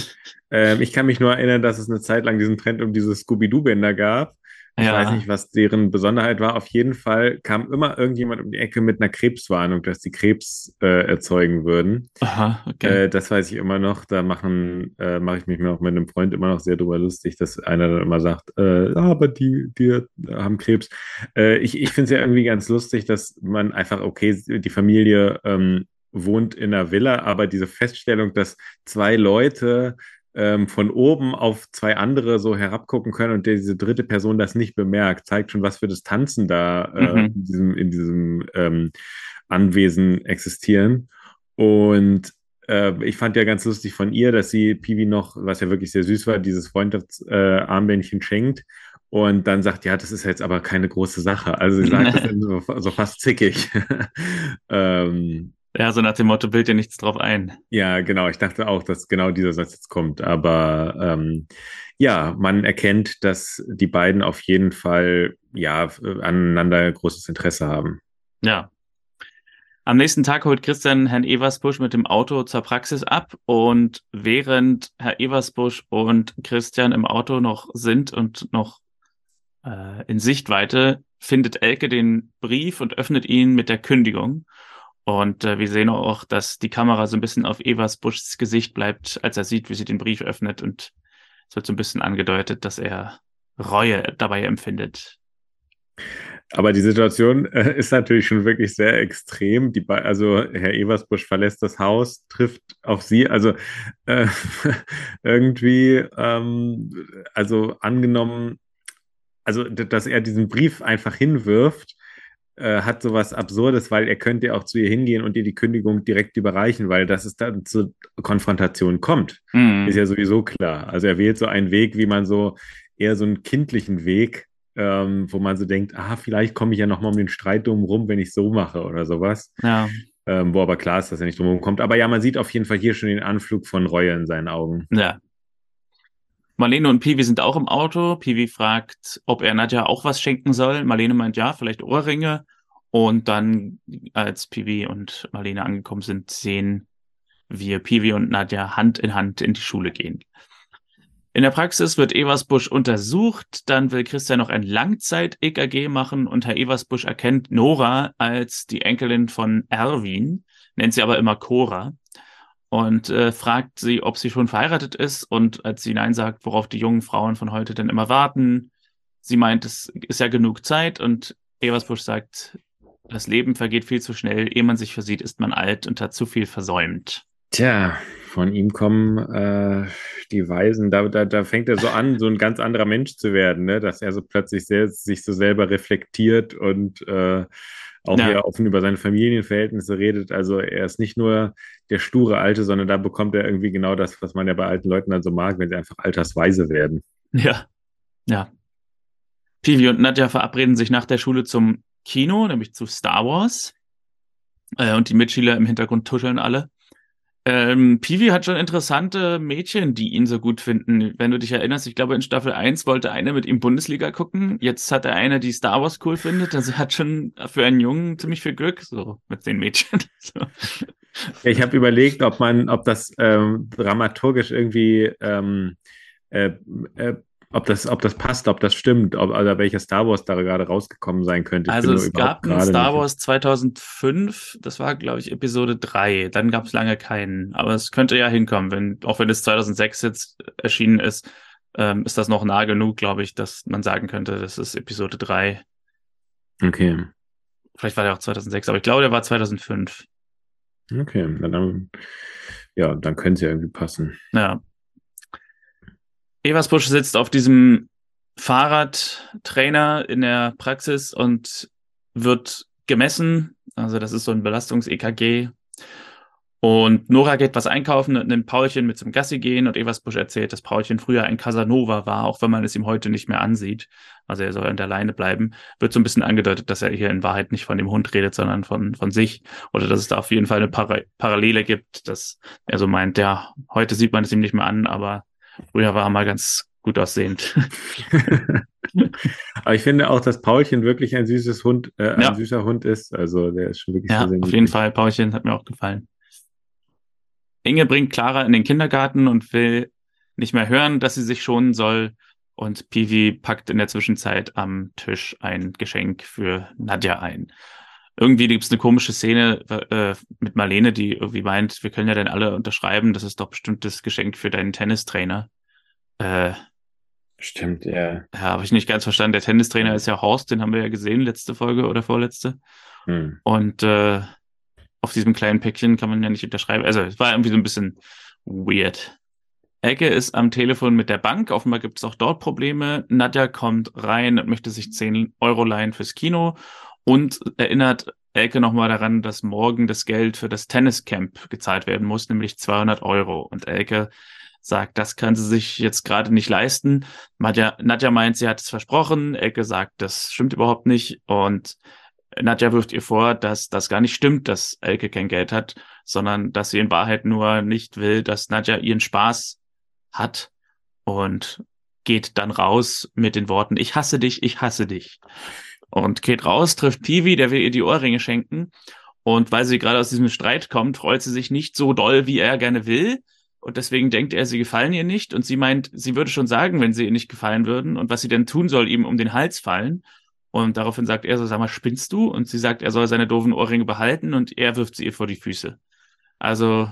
Ähm, ich kann mich nur erinnern, dass es eine Zeit lang diesen Trend um diese Scooby-Doo-Bänder gab. Ich ja. weiß nicht, was deren Besonderheit war. Auf jeden Fall kam immer irgendjemand um die Ecke mit einer Krebswarnung, dass die Krebs äh, erzeugen würden. Aha, okay. Äh, das weiß ich immer noch. Da machen, äh, mache ich mich auch mit einem Freund immer noch sehr drüber lustig, dass einer dann immer sagt, äh, aber die, die haben Krebs. Äh, ich ich finde es ja irgendwie ganz lustig, dass man einfach, okay, die Familie ähm, wohnt in einer Villa, aber diese Feststellung, dass zwei Leute ähm, von oben auf zwei andere so herabgucken können und diese dritte Person das nicht bemerkt, zeigt schon, was für Distanzen da äh, mhm. in diesem, in diesem ähm, Anwesen existieren. Und äh, ich fand ja ganz lustig von ihr, dass sie Piwi noch, was ja wirklich sehr süß war, dieses Freundschaftsarmbändchen äh, schenkt. Und dann sagt, ja, das ist jetzt aber keine große Sache. Also sie sagt das so, so fast zickig. ähm, ja, so nach dem Motto, bild dir nichts drauf ein. Ja, genau. Ich dachte auch, dass genau dieser Satz jetzt kommt. Aber ähm, ja, man erkennt, dass die beiden auf jeden Fall ja aneinander großes Interesse haben. Ja. Am nächsten Tag holt Christian Herrn Eversbusch mit dem Auto zur Praxis ab und während Herr Eversbusch und Christian im Auto noch sind und noch äh, in Sichtweite, findet Elke den Brief und öffnet ihn mit der Kündigung. Und äh, wir sehen auch, dass die Kamera so ein bisschen auf Evas Buschs Gesicht bleibt, als er sieht, wie sie den Brief öffnet. Und es wird so ein bisschen angedeutet, dass er Reue dabei empfindet. Aber die Situation äh, ist natürlich schon wirklich sehr extrem. Die, also Herr Eversbusch verlässt das Haus, trifft auf sie. Also äh, irgendwie, ähm, also angenommen, also dass er diesen Brief einfach hinwirft, äh, hat sowas Absurdes, weil er könnte ja auch zu ihr hingehen und ihr die Kündigung direkt überreichen, weil dass es dann zur Konfrontation kommt, mhm. ist ja sowieso klar. Also er wählt so einen Weg, wie man so eher so einen kindlichen Weg, ähm, wo man so denkt, ah, vielleicht komme ich ja nochmal um den Streit drum rum, wenn ich so mache oder sowas. Ja. Ähm, wo aber klar ist, dass er nicht drum kommt. Aber ja, man sieht auf jeden Fall hier schon den Anflug von Reue in seinen Augen. Ja, Marlene und Piwi sind auch im Auto. Piwi fragt, ob er Nadja auch was schenken soll. Marlene meint ja, vielleicht Ohrringe. Und dann, als Piwi und Marlene angekommen sind, sehen wir Piwi und Nadja Hand in Hand in die Schule gehen. In der Praxis wird Eversbusch untersucht, dann will Christian noch ein Langzeit-EKG machen und Herr Eversbusch erkennt Nora als die Enkelin von Erwin, nennt sie aber immer Cora und äh, fragt sie, ob sie schon verheiratet ist. Und als sie Nein sagt, worauf die jungen Frauen von heute denn immer warten, sie meint, es ist ja genug Zeit. Und Eversbusch sagt, das Leben vergeht viel zu schnell. Ehe man sich versieht, ist man alt und hat zu viel versäumt. Tja, von ihm kommen äh, die Weisen, da, da, da fängt er so an, so ein ganz anderer Mensch zu werden, ne? dass er so plötzlich sehr, sich so selber reflektiert und äh, auch ja. eher offen über seine Familienverhältnisse redet. Also er ist nicht nur der sture Alte, sondern da bekommt er irgendwie genau das, was man ja bei alten Leuten dann so mag, wenn sie einfach altersweise werden. Ja, ja. Pivi und Nadja verabreden sich nach der Schule zum Kino, nämlich zu Star Wars. Äh, und die Mitschüler im Hintergrund tuscheln alle. Ähm, Piwi hat schon interessante Mädchen, die ihn so gut finden. Wenn du dich erinnerst, ich glaube, in Staffel 1 wollte eine mit ihm Bundesliga gucken. Jetzt hat er eine, die Star Wars cool findet. Also er hat schon für einen Jungen ziemlich viel Glück, so mit den Mädchen. so. Ich habe überlegt, ob man, ob das ähm, dramaturgisch irgendwie ähm, äh, äh, ob das, ob das passt, ob das stimmt, ob, also welcher Star Wars da gerade rausgekommen sein könnte. Ich also es gab einen Star Wars 2005, das war, glaube ich, Episode 3. Dann gab es lange keinen. Aber es könnte ja hinkommen, wenn, auch wenn es 2006 jetzt erschienen ist, ähm, ist das noch nah genug, glaube ich, dass man sagen könnte, das ist Episode 3. Okay. Vielleicht war der auch 2006, aber ich glaube, der war 2005. Okay, dann, ja, dann könnte es ja irgendwie passen. Ja. Eversbusch sitzt auf diesem Fahrradtrainer in der Praxis und wird gemessen. Also das ist so ein Belastungs-EKG. Und Nora geht was einkaufen und nimmt Paulchen mit zum Gassi gehen und Eversbusch erzählt, dass Paulchen früher ein Casanova war, auch wenn man es ihm heute nicht mehr ansieht. Also er soll an der Leine bleiben. Wird so ein bisschen angedeutet, dass er hier in Wahrheit nicht von dem Hund redet, sondern von, von sich. Oder dass es da auf jeden Fall eine Para Parallele gibt, dass er so meint, ja, heute sieht man es ihm nicht mehr an, aber Früher war er mal ganz gut aussehend. Aber ich finde auch, dass Paulchen wirklich ein süßes Hund, äh, ein ja. süßer Hund ist. Also der ist schon wirklich ja, sehr, sehr auf jeden Fall. Paulchen hat mir auch gefallen. Inge bringt Clara in den Kindergarten und will nicht mehr hören, dass sie sich schonen soll. Und Pivi packt in der Zwischenzeit am Tisch ein Geschenk für Nadja ein. Irgendwie gibt es eine komische Szene äh, mit Marlene, die irgendwie meint, wir können ja dann alle unterschreiben, das ist doch bestimmt das Geschenk für deinen Tennistrainer. Äh, Stimmt, ja. Ja, habe ich nicht ganz verstanden. Der Tennistrainer ist ja Horst, den haben wir ja gesehen, letzte Folge oder vorletzte. Hm. Und äh, auf diesem kleinen Päckchen kann man ja nicht unterschreiben. Also es war irgendwie so ein bisschen weird. Ecke ist am Telefon mit der Bank. Offenbar gibt es auch dort Probleme. Nadja kommt rein und möchte sich 10 Euro leihen fürs Kino und erinnert Elke nochmal daran, dass morgen das Geld für das Tenniscamp gezahlt werden muss, nämlich 200 Euro. Und Elke sagt, das kann sie sich jetzt gerade nicht leisten. Nadja, Nadja meint, sie hat es versprochen. Elke sagt, das stimmt überhaupt nicht. Und Nadja wirft ihr vor, dass das gar nicht stimmt, dass Elke kein Geld hat, sondern dass sie in Wahrheit nur nicht will, dass Nadja ihren Spaß hat und geht dann raus mit den Worten, ich hasse dich, ich hasse dich und geht raus, trifft Piwi, der will ihr die Ohrringe schenken. Und weil sie gerade aus diesem Streit kommt, freut sie sich nicht so doll, wie er gerne will. Und deswegen denkt er, sie gefallen ihr nicht. Und sie meint, sie würde schon sagen, wenn sie ihr nicht gefallen würden und was sie denn tun soll, ihm um den Hals fallen. Und daraufhin sagt er so, sag mal, spinnst du? Und sie sagt, er soll seine doofen Ohrringe behalten und er wirft sie ihr vor die Füße. Also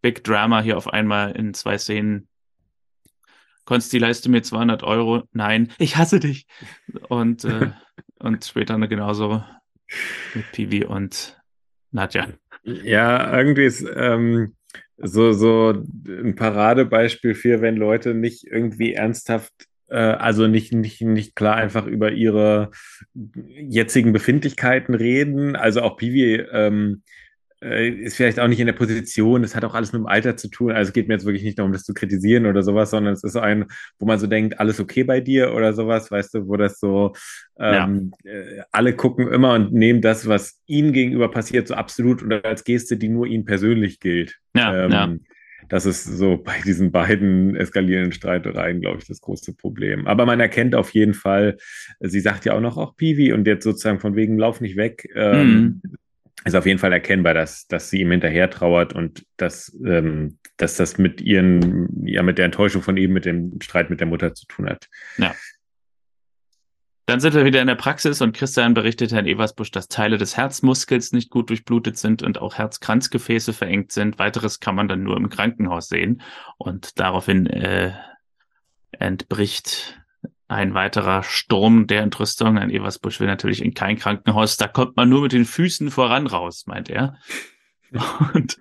Big Drama hier auf einmal in zwei Szenen. Konsti, leist du mir 200 Euro? Nein, ich hasse dich. Und äh, und später genauso mit Piwi und Nadja. Ja, irgendwie ist ähm, so, so ein Paradebeispiel für, wenn Leute nicht irgendwie ernsthaft äh, also nicht, nicht, nicht klar einfach über ihre jetzigen Befindlichkeiten reden. Also auch Pivi ähm, äh, ist vielleicht auch nicht in der Position, das hat auch alles mit dem Alter zu tun. Also es geht mir jetzt wirklich nicht darum, das zu kritisieren oder sowas, sondern es ist so ein, wo man so denkt, alles okay bei dir oder sowas, weißt du, wo das so, ähm, ja. äh, alle gucken immer und nehmen das, was ihnen gegenüber passiert, so absolut oder als Geste, die nur ihnen persönlich gilt. Ja, ähm, ja. Das ist so bei diesen beiden eskalierenden Streitereien, glaube ich, das große Problem. Aber man erkennt auf jeden Fall, sie sagt ja auch noch, auch Piwi und jetzt sozusagen von wegen, lauf nicht weg. Ähm, mhm ist auf jeden Fall erkennbar, dass, dass sie ihm hinterher trauert und dass, ähm, dass das mit ihren, ja, mit der Enttäuschung von ihm, mit dem Streit mit der Mutter zu tun hat. Ja. Dann sind wir wieder in der Praxis und Christian berichtet Herrn Eversbusch, dass Teile des Herzmuskels nicht gut durchblutet sind und auch Herzkranzgefäße verengt sind. Weiteres kann man dann nur im Krankenhaus sehen. Und daraufhin äh, entbricht ein weiterer Sturm der Entrüstung. Ein Eversbusch will natürlich in kein Krankenhaus. Da kommt man nur mit den Füßen voran raus, meint er. Und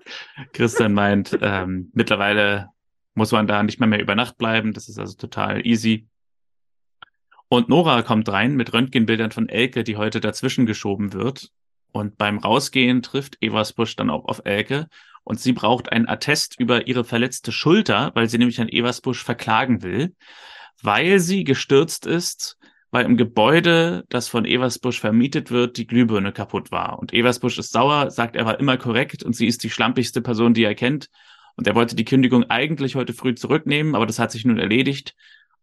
Christian meint, ähm, mittlerweile muss man da nicht mehr, mehr über Nacht bleiben. Das ist also total easy. Und Nora kommt rein mit Röntgenbildern von Elke, die heute dazwischen geschoben wird. Und beim Rausgehen trifft Eversbusch dann auch auf Elke. Und sie braucht einen Attest über ihre verletzte Schulter, weil sie nämlich an Eversbusch verklagen will weil sie gestürzt ist, weil im Gebäude, das von Eversbusch vermietet wird, die Glühbirne kaputt war. Und Eversbusch ist sauer, sagt, er war immer korrekt und sie ist die schlampigste Person, die er kennt. Und er wollte die Kündigung eigentlich heute früh zurücknehmen, aber das hat sich nun erledigt.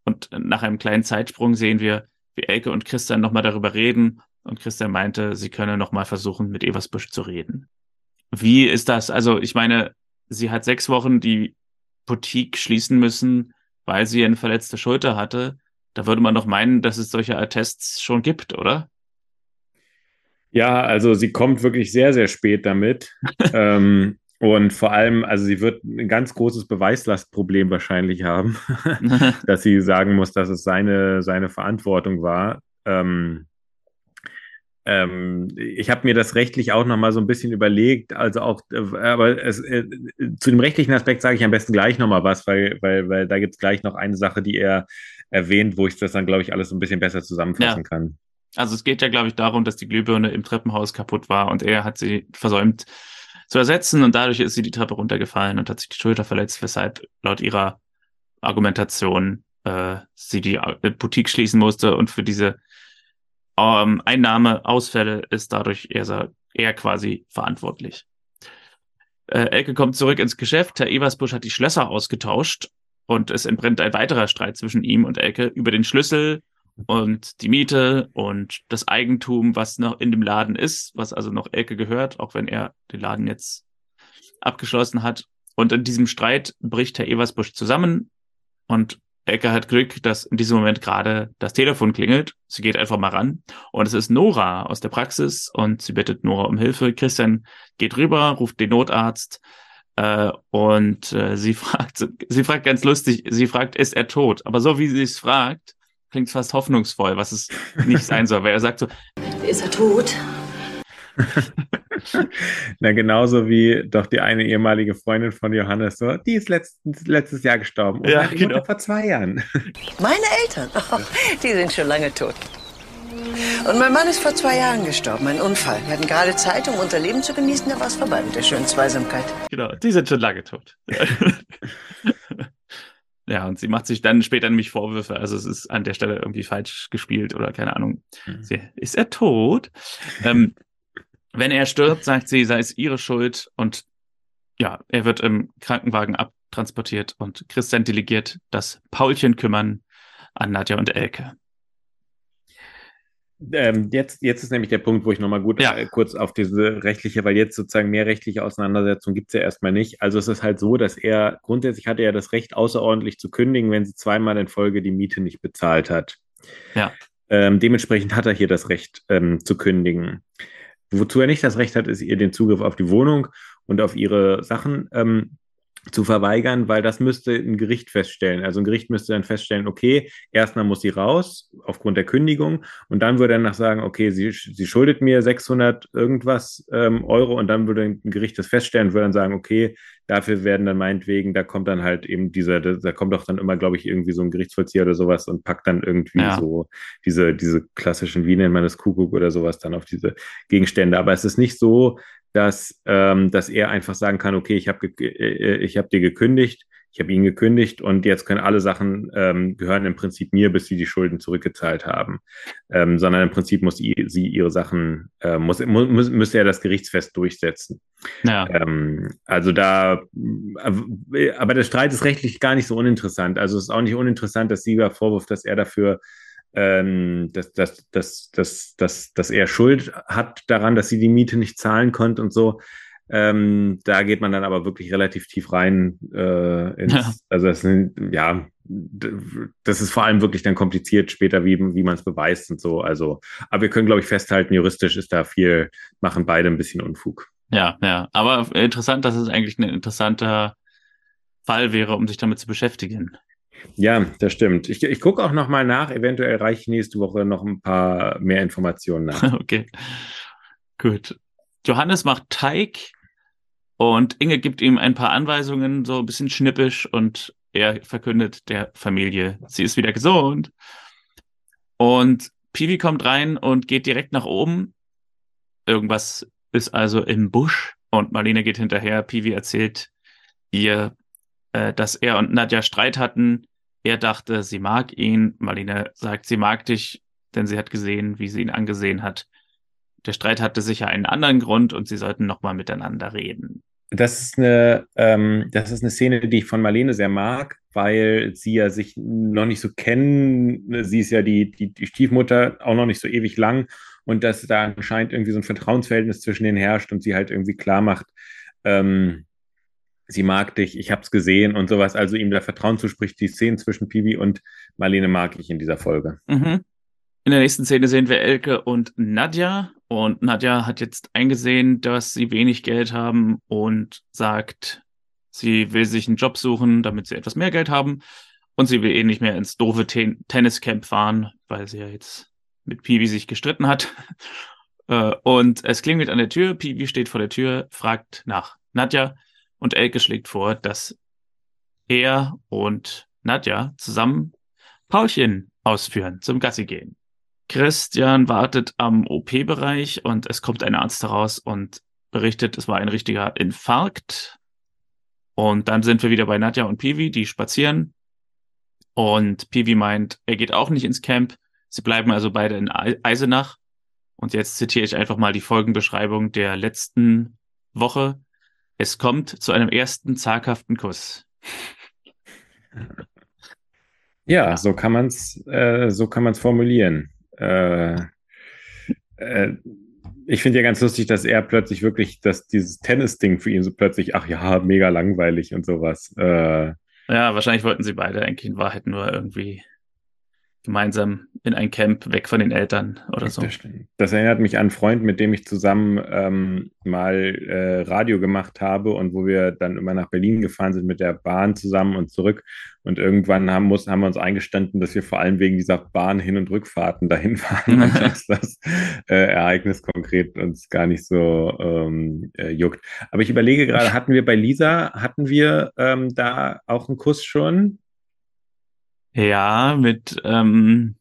Und nach einem kleinen Zeitsprung sehen wir, wie Elke und Christian nochmal darüber reden. Und Christian meinte, sie könne nochmal versuchen, mit Eversbusch zu reden. Wie ist das? Also, ich meine, sie hat sechs Wochen die Boutique schließen müssen weil sie eine verletzte Schulter hatte. Da würde man doch meinen, dass es solche Attests schon gibt, oder? Ja, also sie kommt wirklich sehr, sehr spät damit. ähm, und vor allem, also sie wird ein ganz großes Beweislastproblem wahrscheinlich haben, dass sie sagen muss, dass es seine, seine Verantwortung war. Ähm, ähm, ich habe mir das rechtlich auch noch mal so ein bisschen überlegt, also auch, äh, aber es, äh, zu dem rechtlichen Aspekt sage ich am besten gleich noch mal was, weil, weil, weil da gibt es gleich noch eine Sache, die er erwähnt, wo ich das dann, glaube ich, alles so ein bisschen besser zusammenfassen ja. kann. Also es geht ja, glaube ich, darum, dass die Glühbirne im Treppenhaus kaputt war und er hat sie versäumt zu ersetzen und dadurch ist sie die Treppe runtergefallen und hat sich die Schulter verletzt, weshalb laut ihrer Argumentation äh, sie die äh, Boutique schließen musste und für diese ähm, Einnahmeausfälle ist dadurch eher, eher quasi verantwortlich. Äh, Elke kommt zurück ins Geschäft. Herr Eversbusch hat die Schlösser ausgetauscht und es entbrennt ein weiterer Streit zwischen ihm und Elke über den Schlüssel und die Miete und das Eigentum, was noch in dem Laden ist, was also noch Elke gehört, auch wenn er den Laden jetzt abgeschlossen hat. Und in diesem Streit bricht Herr Eversbusch zusammen und Ecke hat Glück, dass in diesem Moment gerade das Telefon klingelt. Sie geht einfach mal ran und es ist Nora aus der Praxis und sie bittet Nora um Hilfe. Christian geht rüber, ruft den Notarzt äh, und äh, sie fragt, sie fragt ganz lustig, sie fragt, ist er tot? Aber so wie sie es fragt, klingt es fast hoffnungsvoll, was es nicht sein soll, weil er sagt so, ist er tot? Na, genauso wie doch die eine ehemalige Freundin von Johannes, so, die ist letztens, letztes Jahr gestorben. Und ja, genau. vor zwei Jahren. Meine Eltern, oh, die sind schon lange tot. Und mein Mann ist vor zwei Jahren gestorben, ein Unfall. Wir hatten gerade Zeit, um unser Leben zu genießen, da war es vorbei mit der schönen Zweisamkeit. Genau, die sind schon lange tot. Ja, und sie macht sich dann später nämlich Vorwürfe. Also es ist an der Stelle irgendwie falsch gespielt oder keine Ahnung. Mhm. Sie, ist er tot? ähm, wenn er stirbt, sagt sie, sei es ihre Schuld und ja, er wird im Krankenwagen abtransportiert und Christian delegiert das Paulchen kümmern an Nadja und Elke. Ähm, jetzt, jetzt ist nämlich der Punkt, wo ich nochmal gut ja. äh, kurz auf diese rechtliche, weil jetzt sozusagen mehr rechtliche Auseinandersetzung gibt es ja erstmal nicht. Also es ist halt so, dass er grundsätzlich hatte er das Recht, außerordentlich zu kündigen, wenn sie zweimal in Folge die Miete nicht bezahlt hat. Ja. Ähm, dementsprechend hat er hier das Recht ähm, zu kündigen. Wozu er nicht das Recht hat, ist ihr den Zugriff auf die Wohnung und auf ihre Sachen ähm, zu verweigern, weil das müsste ein Gericht feststellen. Also ein Gericht müsste dann feststellen, okay, erstmal muss sie raus aufgrund der Kündigung und dann würde er nach sagen, okay, sie, sie schuldet mir 600 irgendwas ähm, Euro und dann würde ein Gericht das feststellen und würde dann sagen, okay, dafür werden dann meinetwegen, da kommt dann halt eben dieser, da kommt doch dann immer, glaube ich, irgendwie so ein Gerichtsvollzieher oder sowas und packt dann irgendwie ja. so diese, diese klassischen, wie nennt man das, Kuckuck oder sowas dann auf diese Gegenstände. Aber es ist nicht so, dass, ähm, dass er einfach sagen kann, okay, ich habe äh, äh, ich hab dir gekündigt, ich habe ihn gekündigt und jetzt können alle Sachen ähm, gehören im Prinzip mir, bis sie die Schulden zurückgezahlt haben. Ähm, sondern im Prinzip muss sie ihre Sachen, äh, muss, muss, müsste er das Gerichtsfest durchsetzen. Ja. Ähm, also da, aber der Streit ist rechtlich gar nicht so uninteressant. Also es ist auch nicht uninteressant, dass Sieger vorwirft, dass er dafür ähm, dass, dass, dass, dass, dass, dass er Schuld hat daran, dass sie die Miete nicht zahlen konnte und so. Ähm, da geht man dann aber wirklich relativ tief rein. Äh, ins, ja. Also das, ja, das ist vor allem wirklich dann kompliziert später, wie, wie man es beweist und so. Also, aber wir können, glaube ich, festhalten, juristisch ist da viel, machen beide ein bisschen Unfug. Ja, ja. Aber interessant, dass es eigentlich ein interessanter Fall wäre, um sich damit zu beschäftigen. Ja, das stimmt. Ich, ich gucke auch noch mal nach. Eventuell reiche ich nächste Woche noch ein paar mehr Informationen nach. Okay, gut. Johannes macht Teig und Inge gibt ihm ein paar Anweisungen, so ein bisschen schnippisch und er verkündet der Familie, sie ist wieder gesund. Und Pivi kommt rein und geht direkt nach oben. Irgendwas ist also im Busch und Marlene geht hinterher. Pivi erzählt ihr, äh, dass er und Nadja Streit hatten er dachte, sie mag ihn. Marlene sagt, sie mag dich, denn sie hat gesehen, wie sie ihn angesehen hat. Der Streit hatte sicher einen anderen Grund und sie sollten nochmal miteinander reden. Das ist, eine, ähm, das ist eine Szene, die ich von Marlene sehr mag, weil sie ja sich noch nicht so kennen. Sie ist ja die, die, die Stiefmutter auch noch nicht so ewig lang und dass da anscheinend irgendwie so ein Vertrauensverhältnis zwischen denen herrscht und sie halt irgendwie klar macht, ähm, sie mag dich, ich habe es gesehen und sowas. Also ihm da Vertrauen zuspricht. Die Szenen zwischen Pibi und Marlene mag ich in dieser Folge. Mhm. In der nächsten Szene sehen wir Elke und Nadja. Und Nadja hat jetzt eingesehen, dass sie wenig Geld haben und sagt, sie will sich einen Job suchen, damit sie etwas mehr Geld haben. Und sie will eh nicht mehr ins doofe Ten Tenniscamp fahren, weil sie ja jetzt mit Pibi sich gestritten hat. Äh, und es klingelt an der Tür. Pibi steht vor der Tür, fragt nach Nadja. Und Elke schlägt vor, dass er und Nadja zusammen Paulchen ausführen, zum Gassi gehen. Christian wartet am OP-Bereich und es kommt ein Arzt heraus und berichtet, es war ein richtiger Infarkt. Und dann sind wir wieder bei Nadja und Piwi, die spazieren. Und Piwi meint, er geht auch nicht ins Camp. Sie bleiben also beide in Eisenach. Und jetzt zitiere ich einfach mal die Folgenbeschreibung der letzten Woche. Es kommt zu einem ersten zaghaften Kuss. Ja, so kann man es äh, so kann man es formulieren. Äh, äh, ich finde ja ganz lustig, dass er plötzlich wirklich, dass dieses Tennis-Ding für ihn so plötzlich, ach ja, mega langweilig und sowas. Äh, ja, wahrscheinlich wollten sie beide eigentlich in Wahrheit nur irgendwie gemeinsam in ein Camp weg von den Eltern oder so. Das, erinnert mich an einen Freund, mit dem ich zusammen ähm, mal äh, Radio gemacht habe und wo wir dann immer nach Berlin gefahren sind mit der Bahn zusammen und zurück. Und irgendwann haben, muss, haben wir uns eingestanden, dass wir vor allem wegen dieser Bahn Hin- und Rückfahrten dahin fahren und dass das äh, Ereignis konkret uns gar nicht so ähm, äh, juckt. Aber ich überlege gerade, hatten wir bei Lisa, hatten wir ähm, da auch einen Kuss schon? Ja, mit, ähm,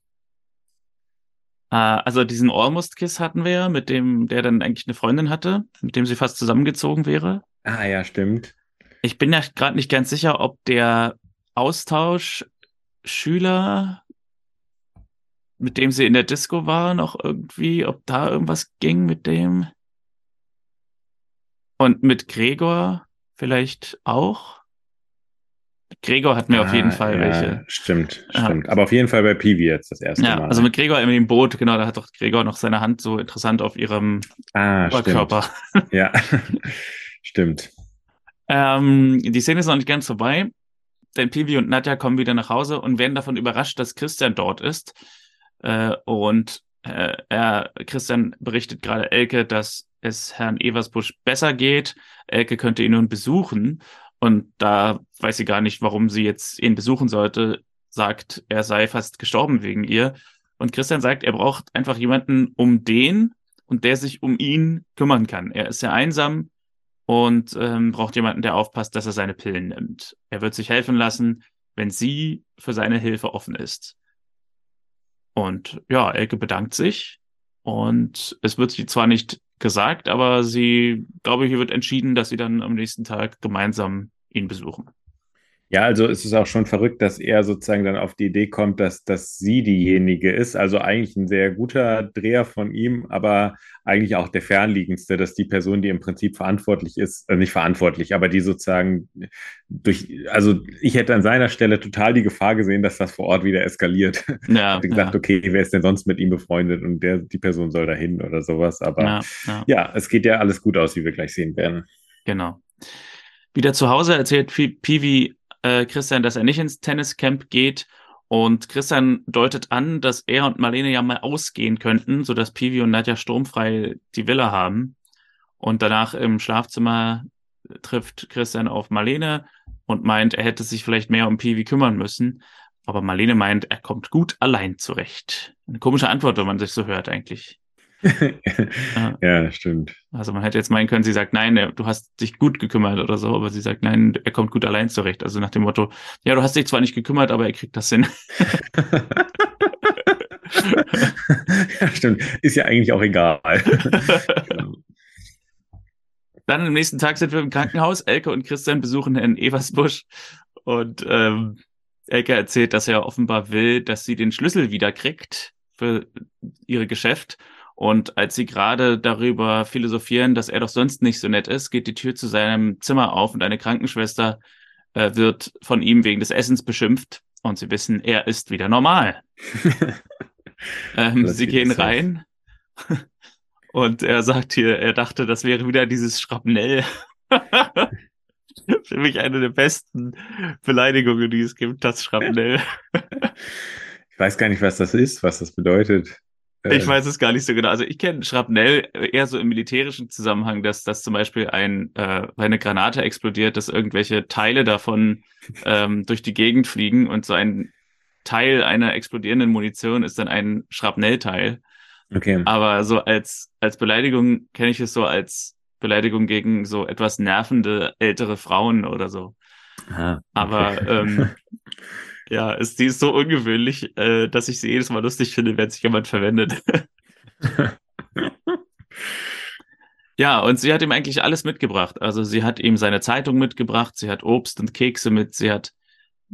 äh, also diesen Almost-Kiss hatten wir mit dem, der dann eigentlich eine Freundin hatte, mit dem sie fast zusammengezogen wäre. Ah, ja, stimmt. Ich bin ja gerade nicht ganz sicher, ob der Austauschschüler, mit dem sie in der Disco war, noch irgendwie, ob da irgendwas ging mit dem. Und mit Gregor vielleicht auch. Gregor hat mir ah, auf jeden Fall ja, welche. Stimmt, ja. stimmt. Aber auf jeden Fall bei Piwi jetzt das erste ja, Mal. Also mit Gregor im Boot, genau, da hat doch Gregor noch seine Hand so interessant auf ihrem ah, Körper. Ja, stimmt. Ähm, die Szene ist noch nicht ganz vorbei, denn Piwi und Nadja kommen wieder nach Hause und werden davon überrascht, dass Christian dort ist. Äh, und äh, er, Christian berichtet gerade Elke, dass es Herrn Eversbusch besser geht. Elke könnte ihn nun besuchen Und da weiß sie gar nicht, warum sie jetzt ihn besuchen sollte, sagt, er sei fast gestorben wegen ihr. Und Christian sagt, er braucht einfach jemanden um den und der sich um ihn kümmern kann. Er ist sehr einsam und ähm, braucht jemanden, der aufpasst, dass er seine Pillen nimmt. Er wird sich helfen lassen, wenn sie für seine Hilfe offen ist. Und ja, Elke bedankt sich und es wird sie zwar nicht gesagt, aber sie, glaube ich, wird entschieden, dass sie dann am nächsten Tag gemeinsam ihn besuchen. Ja, also es ist auch schon verrückt, dass er sozusagen dann auf die Idee kommt, dass, dass sie diejenige ist. Also eigentlich ein sehr guter Dreher von ihm, aber eigentlich auch der fernliegendste, dass die Person, die im Prinzip verantwortlich ist, äh, nicht verantwortlich, aber die sozusagen durch, also ich hätte an seiner Stelle total die Gefahr gesehen, dass das vor Ort wieder eskaliert. Ja, hätte gesagt, ja. okay, wer ist denn sonst mit ihm befreundet und der, die Person soll dahin oder sowas. Aber ja, ja. ja, es geht ja alles gut aus, wie wir gleich sehen werden. Genau. Wieder zu Hause erzählt Pivi äh, Christian, dass er nicht ins Tenniscamp geht. Und Christian deutet an, dass er und Marlene ja mal ausgehen könnten, sodass Pivi und Nadja sturmfrei die Villa haben. Und danach im Schlafzimmer trifft Christian auf Marlene und meint, er hätte sich vielleicht mehr um Pivi kümmern müssen. Aber Marlene meint, er kommt gut allein zurecht. Eine komische Antwort, wenn man sich so hört eigentlich. Ja. ja, stimmt. Also man hätte jetzt meinen können, sie sagt, nein, du hast dich gut gekümmert oder so, aber sie sagt, nein, er kommt gut allein zurecht. Also nach dem Motto, ja, du hast dich zwar nicht gekümmert, aber er kriegt das hin. ja, stimmt. Ist ja eigentlich auch egal. genau. Dann am nächsten Tag sind wir im Krankenhaus. Elke und Christian besuchen Herrn Eversbusch und ähm, Elke erzählt, dass er offenbar will, dass sie den Schlüssel wiederkriegt für ihre Geschäft und als sie gerade darüber philosophieren, dass er doch sonst nicht so nett ist, geht die Tür zu seinem Zimmer auf und eine Krankenschwester äh, wird von ihm wegen des Essens beschimpft. Und sie wissen, er ist wieder normal. ähm, sie gehen rein und er sagt hier, er dachte, das wäre wieder dieses Schrapnell. Für mich eine der besten Beleidigungen, die es gibt, das Schrapnell. ich weiß gar nicht, was das ist, was das bedeutet. Ich weiß es gar nicht so genau. Also ich kenne Schrapnell eher so im militärischen Zusammenhang, dass, dass zum Beispiel ein, äh, eine Granate explodiert, dass irgendwelche Teile davon ähm, durch die Gegend fliegen und so ein Teil einer explodierenden Munition ist dann ein Schrapnellteil. Okay. Aber so als, als Beleidigung kenne ich es so als Beleidigung gegen so etwas nervende ältere Frauen oder so. Aha, okay. Aber ähm, Ja, ist, die ist so ungewöhnlich, äh, dass ich sie jedes Mal lustig finde, wenn sich jemand verwendet. ja, und sie hat ihm eigentlich alles mitgebracht. Also sie hat ihm seine Zeitung mitgebracht, sie hat Obst und Kekse mit, sie hat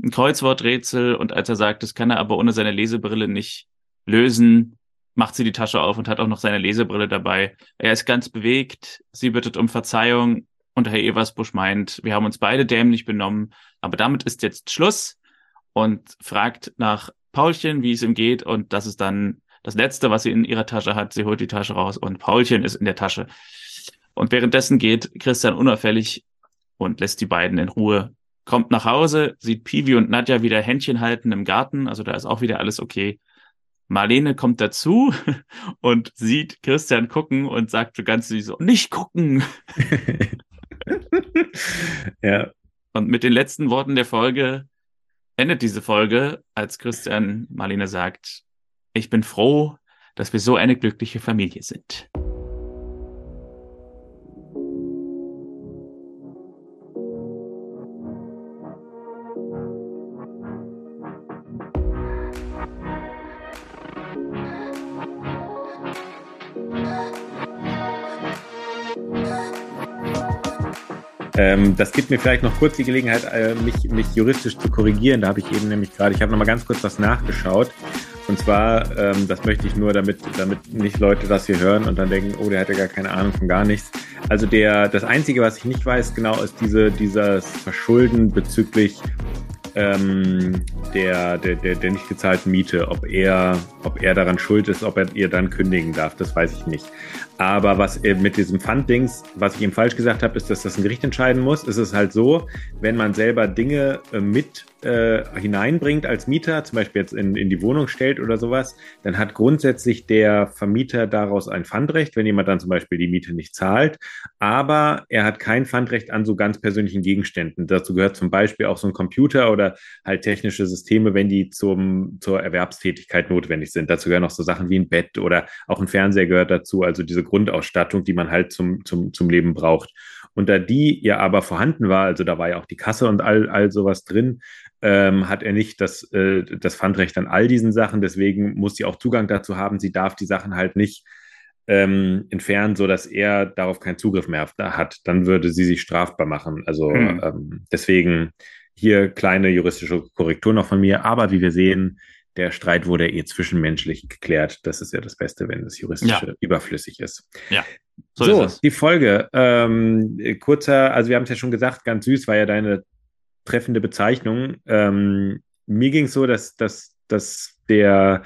ein Kreuzworträtsel und als er sagt, das kann er aber ohne seine Lesebrille nicht lösen, macht sie die Tasche auf und hat auch noch seine Lesebrille dabei. Er ist ganz bewegt, sie bittet um Verzeihung und Herr Eversbusch meint, wir haben uns beide dämlich benommen, aber damit ist jetzt Schluss und fragt nach Paulchen, wie es ihm geht. Und das ist dann das Letzte, was sie in ihrer Tasche hat. Sie holt die Tasche raus und Paulchen ist in der Tasche. Und währenddessen geht Christian unauffällig und lässt die beiden in Ruhe. Kommt nach Hause, sieht Pivi und Nadja wieder Händchen halten im Garten. Also da ist auch wieder alles okay. Marlene kommt dazu und sieht Christian gucken und sagt so ganz süß, nicht gucken. ja. Und mit den letzten Worten der Folge endet diese Folge, als Christian Marlene sagt, ich bin froh, dass wir so eine glückliche Familie sind. Ähm, das gibt mir vielleicht noch kurz die Gelegenheit, äh, mich, mich juristisch zu korrigieren. Da habe ich eben nämlich gerade, ich habe noch mal ganz kurz was nachgeschaut. Und zwar, ähm, das möchte ich nur, damit, damit nicht Leute das hier hören und dann denken, oh, der hat ja gar keine Ahnung von gar nichts. Also der, das Einzige, was ich nicht weiß, genau, ist diese, dieses Verschulden bezüglich ähm, der, der, der, der nicht gezahlten Miete, ob er, ob er daran schuld ist, ob er ihr dann kündigen darf, das weiß ich nicht. Aber was mit diesem Pfanddings, was ich ihm falsch gesagt habe, ist, dass das ein Gericht entscheiden muss. Es ist halt so, wenn man selber Dinge äh, mit äh, hineinbringt als Mieter, zum Beispiel jetzt in, in die Wohnung stellt oder sowas, dann hat grundsätzlich der Vermieter daraus ein Pfandrecht, wenn jemand dann zum Beispiel die Miete nicht zahlt. Aber er hat kein Pfandrecht an so ganz persönlichen Gegenständen. Dazu gehört zum Beispiel auch so ein Computer oder halt technische Systeme, wenn die zum, zur Erwerbstätigkeit notwendig sind. Dazu gehören auch so Sachen wie ein Bett oder auch ein Fernseher gehört dazu, also diese Grundausstattung, die man halt zum, zum, zum Leben braucht. Und da die ja aber vorhanden war, also da war ja auch die Kasse und all, all sowas drin, ähm, hat er nicht das, äh, das Pfandrecht an all diesen Sachen. Deswegen muss sie auch Zugang dazu haben. Sie darf die Sachen halt nicht ähm, entfernen, sodass er darauf keinen Zugriff mehr hat. Dann würde sie sich strafbar machen. Also hm. ähm, deswegen hier kleine juristische Korrektur noch von mir. Aber wie wir sehen, der Streit wurde eh zwischenmenschlich geklärt. Das ist ja das Beste, wenn das Juristische ja. überflüssig ist. Ja. So, so die Folge. Ähm, kurzer, also wir haben es ja schon gesagt, ganz süß war ja deine treffende Bezeichnung. Ähm, mir ging es so, dass, dass, dass der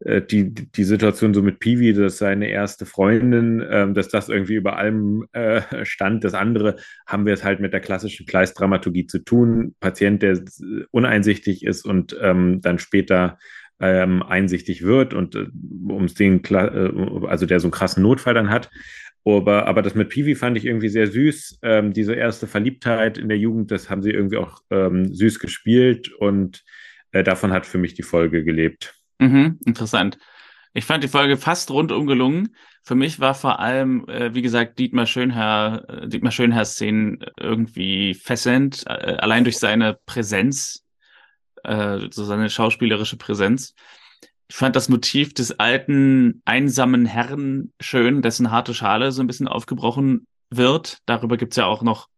äh, die, die Situation so mit Piwi, dass seine erste Freundin, ähm, dass das irgendwie über allem äh, stand. Das andere haben wir es halt mit der klassischen Kleist-Dramaturgie zu tun. Patient, der uneinsichtig ist und ähm, dann später ähm, einsichtig wird und äh, um den, äh, also der so einen krassen Notfall dann hat. Aber, aber das mit Piwi fand ich irgendwie sehr süß. Ähm, diese erste Verliebtheit in der Jugend, das haben sie irgendwie auch ähm, süß gespielt und äh, davon hat für mich die Folge gelebt. Mhm, interessant. Ich fand die Folge fast rundum gelungen. Für mich war vor allem, äh, wie gesagt, Dietmar Schönherr, äh, Dietmar Schönherrs Szenen irgendwie fesselnd, äh, allein durch seine Präsenz, äh, so seine schauspielerische Präsenz. Ich fand das Motiv des alten, einsamen Herrn schön, dessen harte Schale so ein bisschen aufgebrochen wird. Darüber gibt's ja auch noch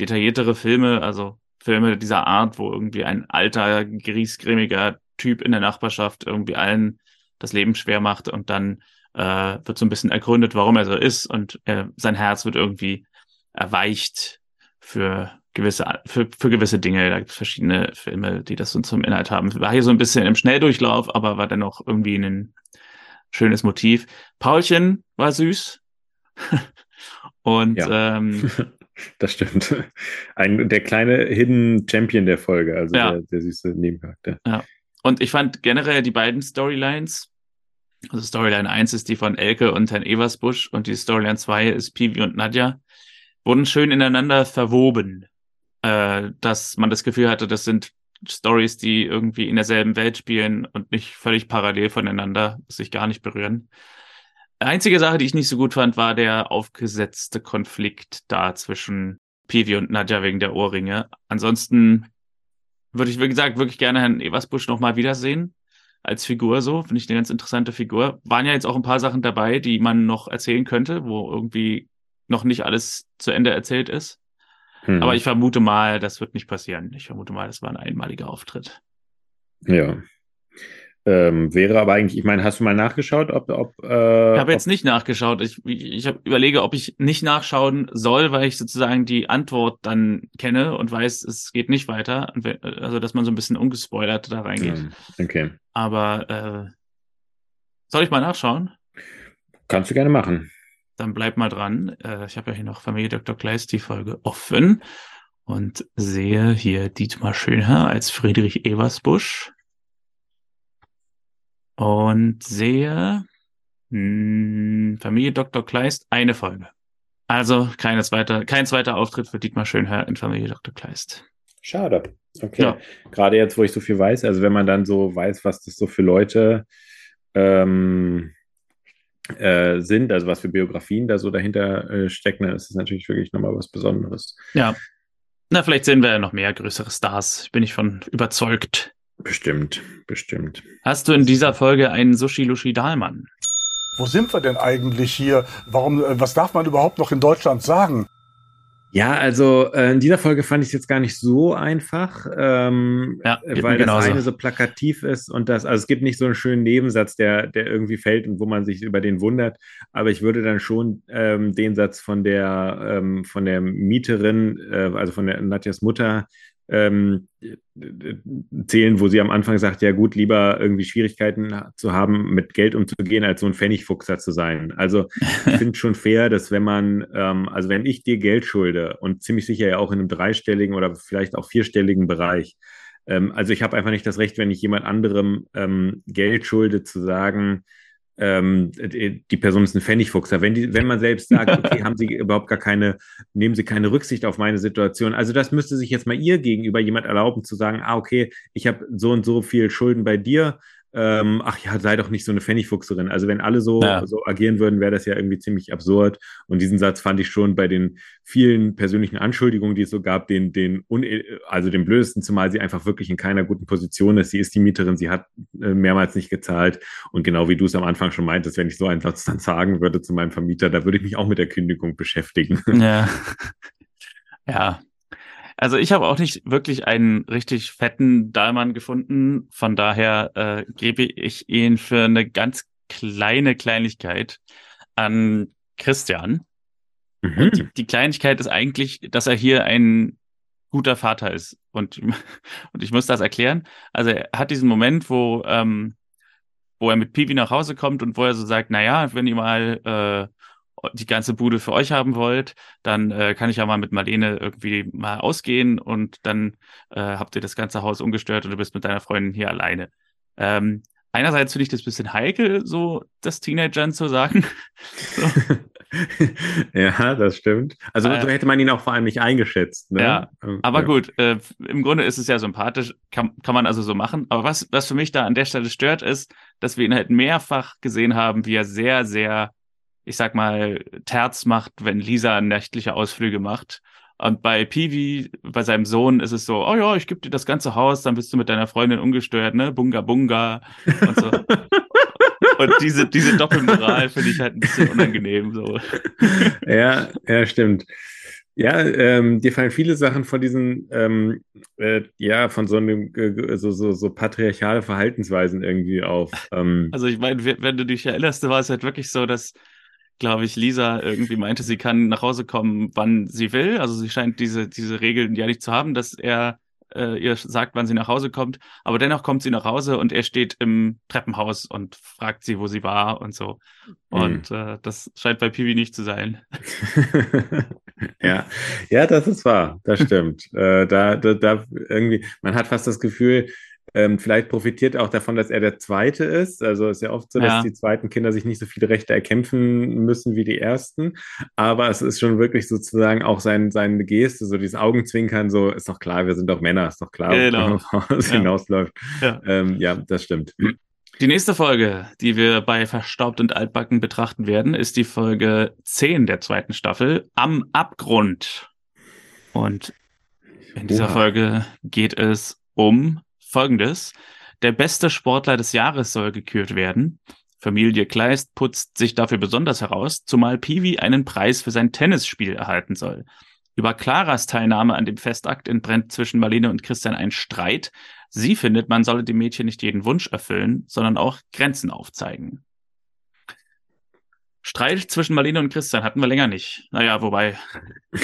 detailliertere Filme, also Filme dieser Art, wo irgendwie ein alter, griesgrämiger Typ in der Nachbarschaft irgendwie allen das Leben schwer macht und dann äh, wird so ein bisschen ergründet, warum er so ist und äh, sein Herz wird irgendwie erweicht für gewisse, für, für gewisse Dinge. Da gibt es verschiedene Filme, die das so zum Inhalt haben. War hier so ein bisschen im Schnelldurchlauf, aber war dennoch irgendwie ein schönes Motiv. Paulchen war süß. Und ja. ähm, das stimmt. Ein, der kleine Hidden Champion der Folge, also ja. der, der süße Nebencharakter. Ja. Und ich fand generell die beiden Storylines, also Storyline 1 ist die von Elke und Herrn Eversbusch und die Storyline 2 ist Pivi und Nadja, wurden schön ineinander verwoben äh, dass man das Gefühl hatte, das sind Stories, die irgendwie in derselben Welt spielen und nicht völlig parallel voneinander, sich gar nicht berühren. Einzige Sache, die ich nicht so gut fand, war der aufgesetzte Konflikt da zwischen Pivi und Nadja wegen der Ohrringe. Ansonsten würde ich, wie gesagt, wirklich gerne Herrn Eversbusch nochmal wiedersehen. Als Figur so, finde ich eine ganz interessante Figur. Waren ja jetzt auch ein paar Sachen dabei, die man noch erzählen könnte, wo irgendwie noch nicht alles zu Ende erzählt ist. Hm. Aber ich vermute mal, das wird nicht passieren. Ich vermute mal, das war ein einmaliger Auftritt. Ja. Ähm, wäre aber eigentlich, ich meine, hast du mal nachgeschaut, ob. ob äh, ich habe jetzt nicht nachgeschaut. Ich, ich hab, überlege, ob ich nicht nachschauen soll, weil ich sozusagen die Antwort dann kenne und weiß, es geht nicht weiter. Also, dass man so ein bisschen ungespoilert da reingeht. Hm, okay. Aber äh, soll ich mal nachschauen? Kannst du gerne machen dann bleib mal dran. Äh, ich habe ja hier noch Familie Dr. Kleist die Folge offen und sehe hier Dietmar Schönherr als Friedrich Eversbusch und sehe mh, hm, Familie Dr. Kleist eine Folge. Also keine zweite, kein zweiter Auftritt für Dietmar Schönherr in Familie Dr. Kleist. Schade. Okay. Ja. Gerade jetzt, wo ich so viel weiß, also wenn man dann so weiß, was das so für Leute ähm, äh, sind, also was für Biografien da so dahinter äh, stecken, dann ist es natürlich wirklich nochmal was Besonderes. Ja. Na, vielleicht sehen wir ja noch mehr größere Stars. Bin ich von überzeugt. Bestimmt, bestimmt. Hast du in dieser Folge einen Sushi-Lushi Dahlmann? Wo sind wir denn eigentlich hier? Warum, äh, was darf man überhaupt noch in Deutschland sagen? Ja, also äh, in dieser Folge fand ich es jetzt gar nicht so einfach, ähm, ja, weil das eine so plakativ ist und das, also es gibt nicht so einen schönen Nebensatz, der, der irgendwie fällt und wo man sich über den wundert. Aber ich würde dann schon ähm, den Satz von der ähm, von der Mieterin, äh, also von der Nadjas Mutter, ähm, zählen, wo sie am Anfang sagt, ja gut, lieber irgendwie Schwierigkeiten zu haben, mit Geld umzugehen, als so ein Pfennigfuchser zu sein. Also ich finde schon fair, dass wenn man, ähm, also wenn ich dir Geld schulde und ziemlich sicher ja auch in einem dreistelligen oder vielleicht auch vierstelligen Bereich, ähm, also ich habe einfach nicht das Recht, wenn ich jemand anderem ähm, Geld schulde, zu sagen, ähm, die Person ist ein Pfennigfuchser. Wenn, die, wenn man selbst sagt, okay, haben Sie überhaupt gar keine, nehmen Sie keine Rücksicht auf meine Situation. Also das müsste sich jetzt mal ihr gegenüber jemand erlauben zu sagen, ah, okay, ich habe so und so viel Schulden bei dir, ähm, ach ja, sei doch nicht so eine Pfennigfuchserin. Also wenn alle so, ja. so agieren würden, wäre das ja irgendwie ziemlich absurd. Und diesen Satz fand ich schon bei den vielen persönlichen Anschuldigungen, die es so gab, den, den also den blödesten, zumal sie einfach wirklich in keiner guten Position ist. Sie ist die Mieterin, sie hat äh, mehrmals nicht gezahlt. Und genau wie du es am Anfang schon meintest, wenn ich so einen Satz dann sagen würde zu meinem Vermieter, da würde ich mich auch mit der Kündigung beschäftigen. Ja. Ja, also ich habe auch nicht wirklich einen richtig fetten Dahlmann gefunden. Von daher äh, gebe ich ihn für eine ganz kleine Kleinigkeit an Christian. Mhm. Die, die, Kleinigkeit ist eigentlich, dass er hier ein guter Vater ist. Und, und ich muss das erklären. Also er hat diesen Moment, wo, ähm, wo er mit Piwi nach Hause kommt und wo er so sagt, naja, wenn ihr mal äh, die ganze Bude für euch haben wollt, dann äh, kann ich ja mal mit Marlene irgendwie mal ausgehen und dann äh, habt ihr das ganze Haus ungestört und du bist mit deiner Freundin hier alleine. Ähm, einerseits finde ich das ein bisschen heikel, so das Teenagern zu sagen. so. ja, das stimmt. Also äh, so hätte man ihn auch vor allem nicht eingeschätzt. Ne? Ja, ähm, aber ja. gut, äh, im Grunde ist es ja sympathisch, kann, kann man also so machen. Aber was, was für mich da an der Stelle stört, ist, dass wir ihn halt mehrfach gesehen haben, wie er sehr, sehr ich sag mal, Terz macht, wenn Lisa nächtliche Ausflüge macht. Und bei Peewee, bei seinem Sohn, ist es so, oh ja, ich gebe dir das ganze Haus, dann bist du mit deiner Freundin ungestört, ne? Bunga Bunga und so. und diese, diese Doppelmoral finde ich halt ein bisschen unangenehm. So. ja, ja, stimmt. Ja, ähm, dir fallen viele Sachen von diesen, ähm, äh, ja, von so einem, äh, so, so, so patriarchale Verhaltensweisen irgendwie auf. Ähm. Also ich meine, wenn du dich erinnerst, war es halt wirklich so, dass glaube ich, Lisa irgendwie meinte, sie kann nach Hause kommen, wann sie will. Also sie scheint diese, diese Regeln ja nicht zu haben, dass er äh, ihr sagt, wann sie nach Hause kommt. Aber dennoch kommt sie nach Hause und er steht im Treppenhaus und fragt sie, wo sie war und so. Und mhm. äh, das scheint bei Piwi nicht zu sein. ja, ja, das ist wahr. Das stimmt. äh, da, da, da irgendwie, man hat fast das Gefühl, ähm, vielleicht profitiert auch davon, dass er der Zweite ist. Also ist ja oft so, dass ja. die zweiten Kinder sich nicht so viele Rechte erkämpfen müssen wie die ersten. Aber es ist schon wirklich sozusagen auch sein, seine Geste, so dieses Augenzwinkern, so ist doch klar, wir sind doch Männer, ist doch klar, genau. worauf ja. hinausläuft. Ja. Ähm, ja, das stimmt. Die nächste Folge, die wir bei Verstaubt und Altbacken betrachten werden, ist die Folge 10 der zweiten Staffel, Am Abgrund. Und in dieser Oha. Folge geht es um folgendes. Der beste Sportler des Jahres soll gekürt werden. Familie Kleist putzt sich dafür besonders heraus, zumal Piwi einen Preis für sein Tennisspiel erhalten soll. Über Claras Teilnahme an dem Festakt entbrennt zwischen Marlene und Christian ein Streit. Sie findet, man solle dem Mädchen nicht jeden Wunsch erfüllen, sondern auch Grenzen aufzeigen. Streit zwischen Marlene und Christian hatten wir länger nicht. Naja, wobei.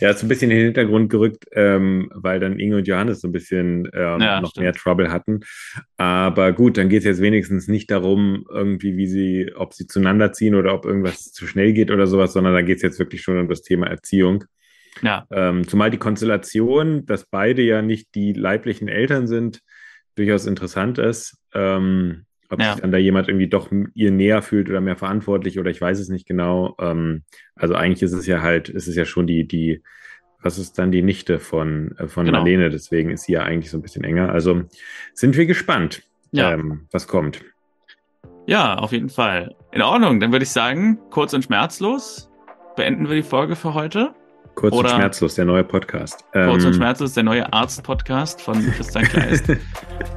ja, ist ein bisschen in den Hintergrund gerückt, ähm, weil dann Inge und Johannes so ein bisschen ähm, ja, noch stimmt. mehr Trouble hatten. Aber gut, dann geht es jetzt wenigstens nicht darum, irgendwie, wie sie, ob sie zueinander ziehen oder ob irgendwas zu schnell geht oder sowas, sondern da geht es jetzt wirklich schon um das Thema Erziehung. Ja. Ähm, zumal die Konstellation, dass beide ja nicht die leiblichen Eltern sind, durchaus interessant ist. Ähm, ob ja. sich dann da jemand irgendwie doch ihr näher fühlt oder mehr verantwortlich oder ich weiß es nicht genau. Ähm, also eigentlich ist es ja halt, ist es ja schon die, die, was ist dann die Nichte von, äh, von genau. Marlene, deswegen ist sie ja eigentlich so ein bisschen enger. Also sind wir gespannt, ja. ähm, was kommt. Ja, auf jeden Fall. In Ordnung, dann würde ich sagen, kurz und schmerzlos beenden wir die Folge für heute. Kurz Oder und schmerzlos, der neue Podcast. Kurz ähm, und schmerzlos, der neue Arzt-Podcast von Christian Kleist.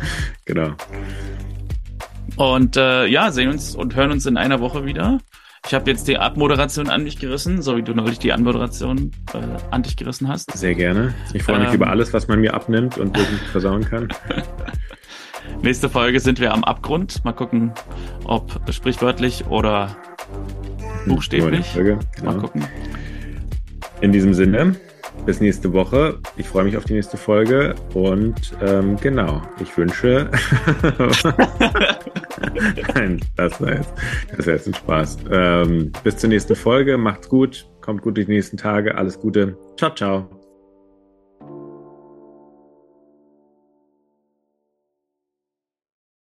genau. Und äh, ja, sehen uns und hören uns in einer Woche wieder. Ich habe jetzt die Abmoderation an mich gerissen, so wie du neulich die Anmoderation äh, an dich gerissen hast. Sehr gerne. Ich freue mich ähm, über alles, was man mir abnimmt und wirklich versauen kann. Nächste Folge sind wir am Abgrund. Mal gucken, ob sprichwörtlich oder hm, buchstäblich. Folge, genau. Mal gucken. In diesem Sinne, bis nächste Woche. Ich freue mich auf die nächste Folge und ähm, genau, ich wünsche. Nein, das war jetzt, das war jetzt ein Spaß. Ähm, bis zur nächsten Folge, macht's gut, kommt gut die nächsten Tage, alles Gute. Ciao, ciao.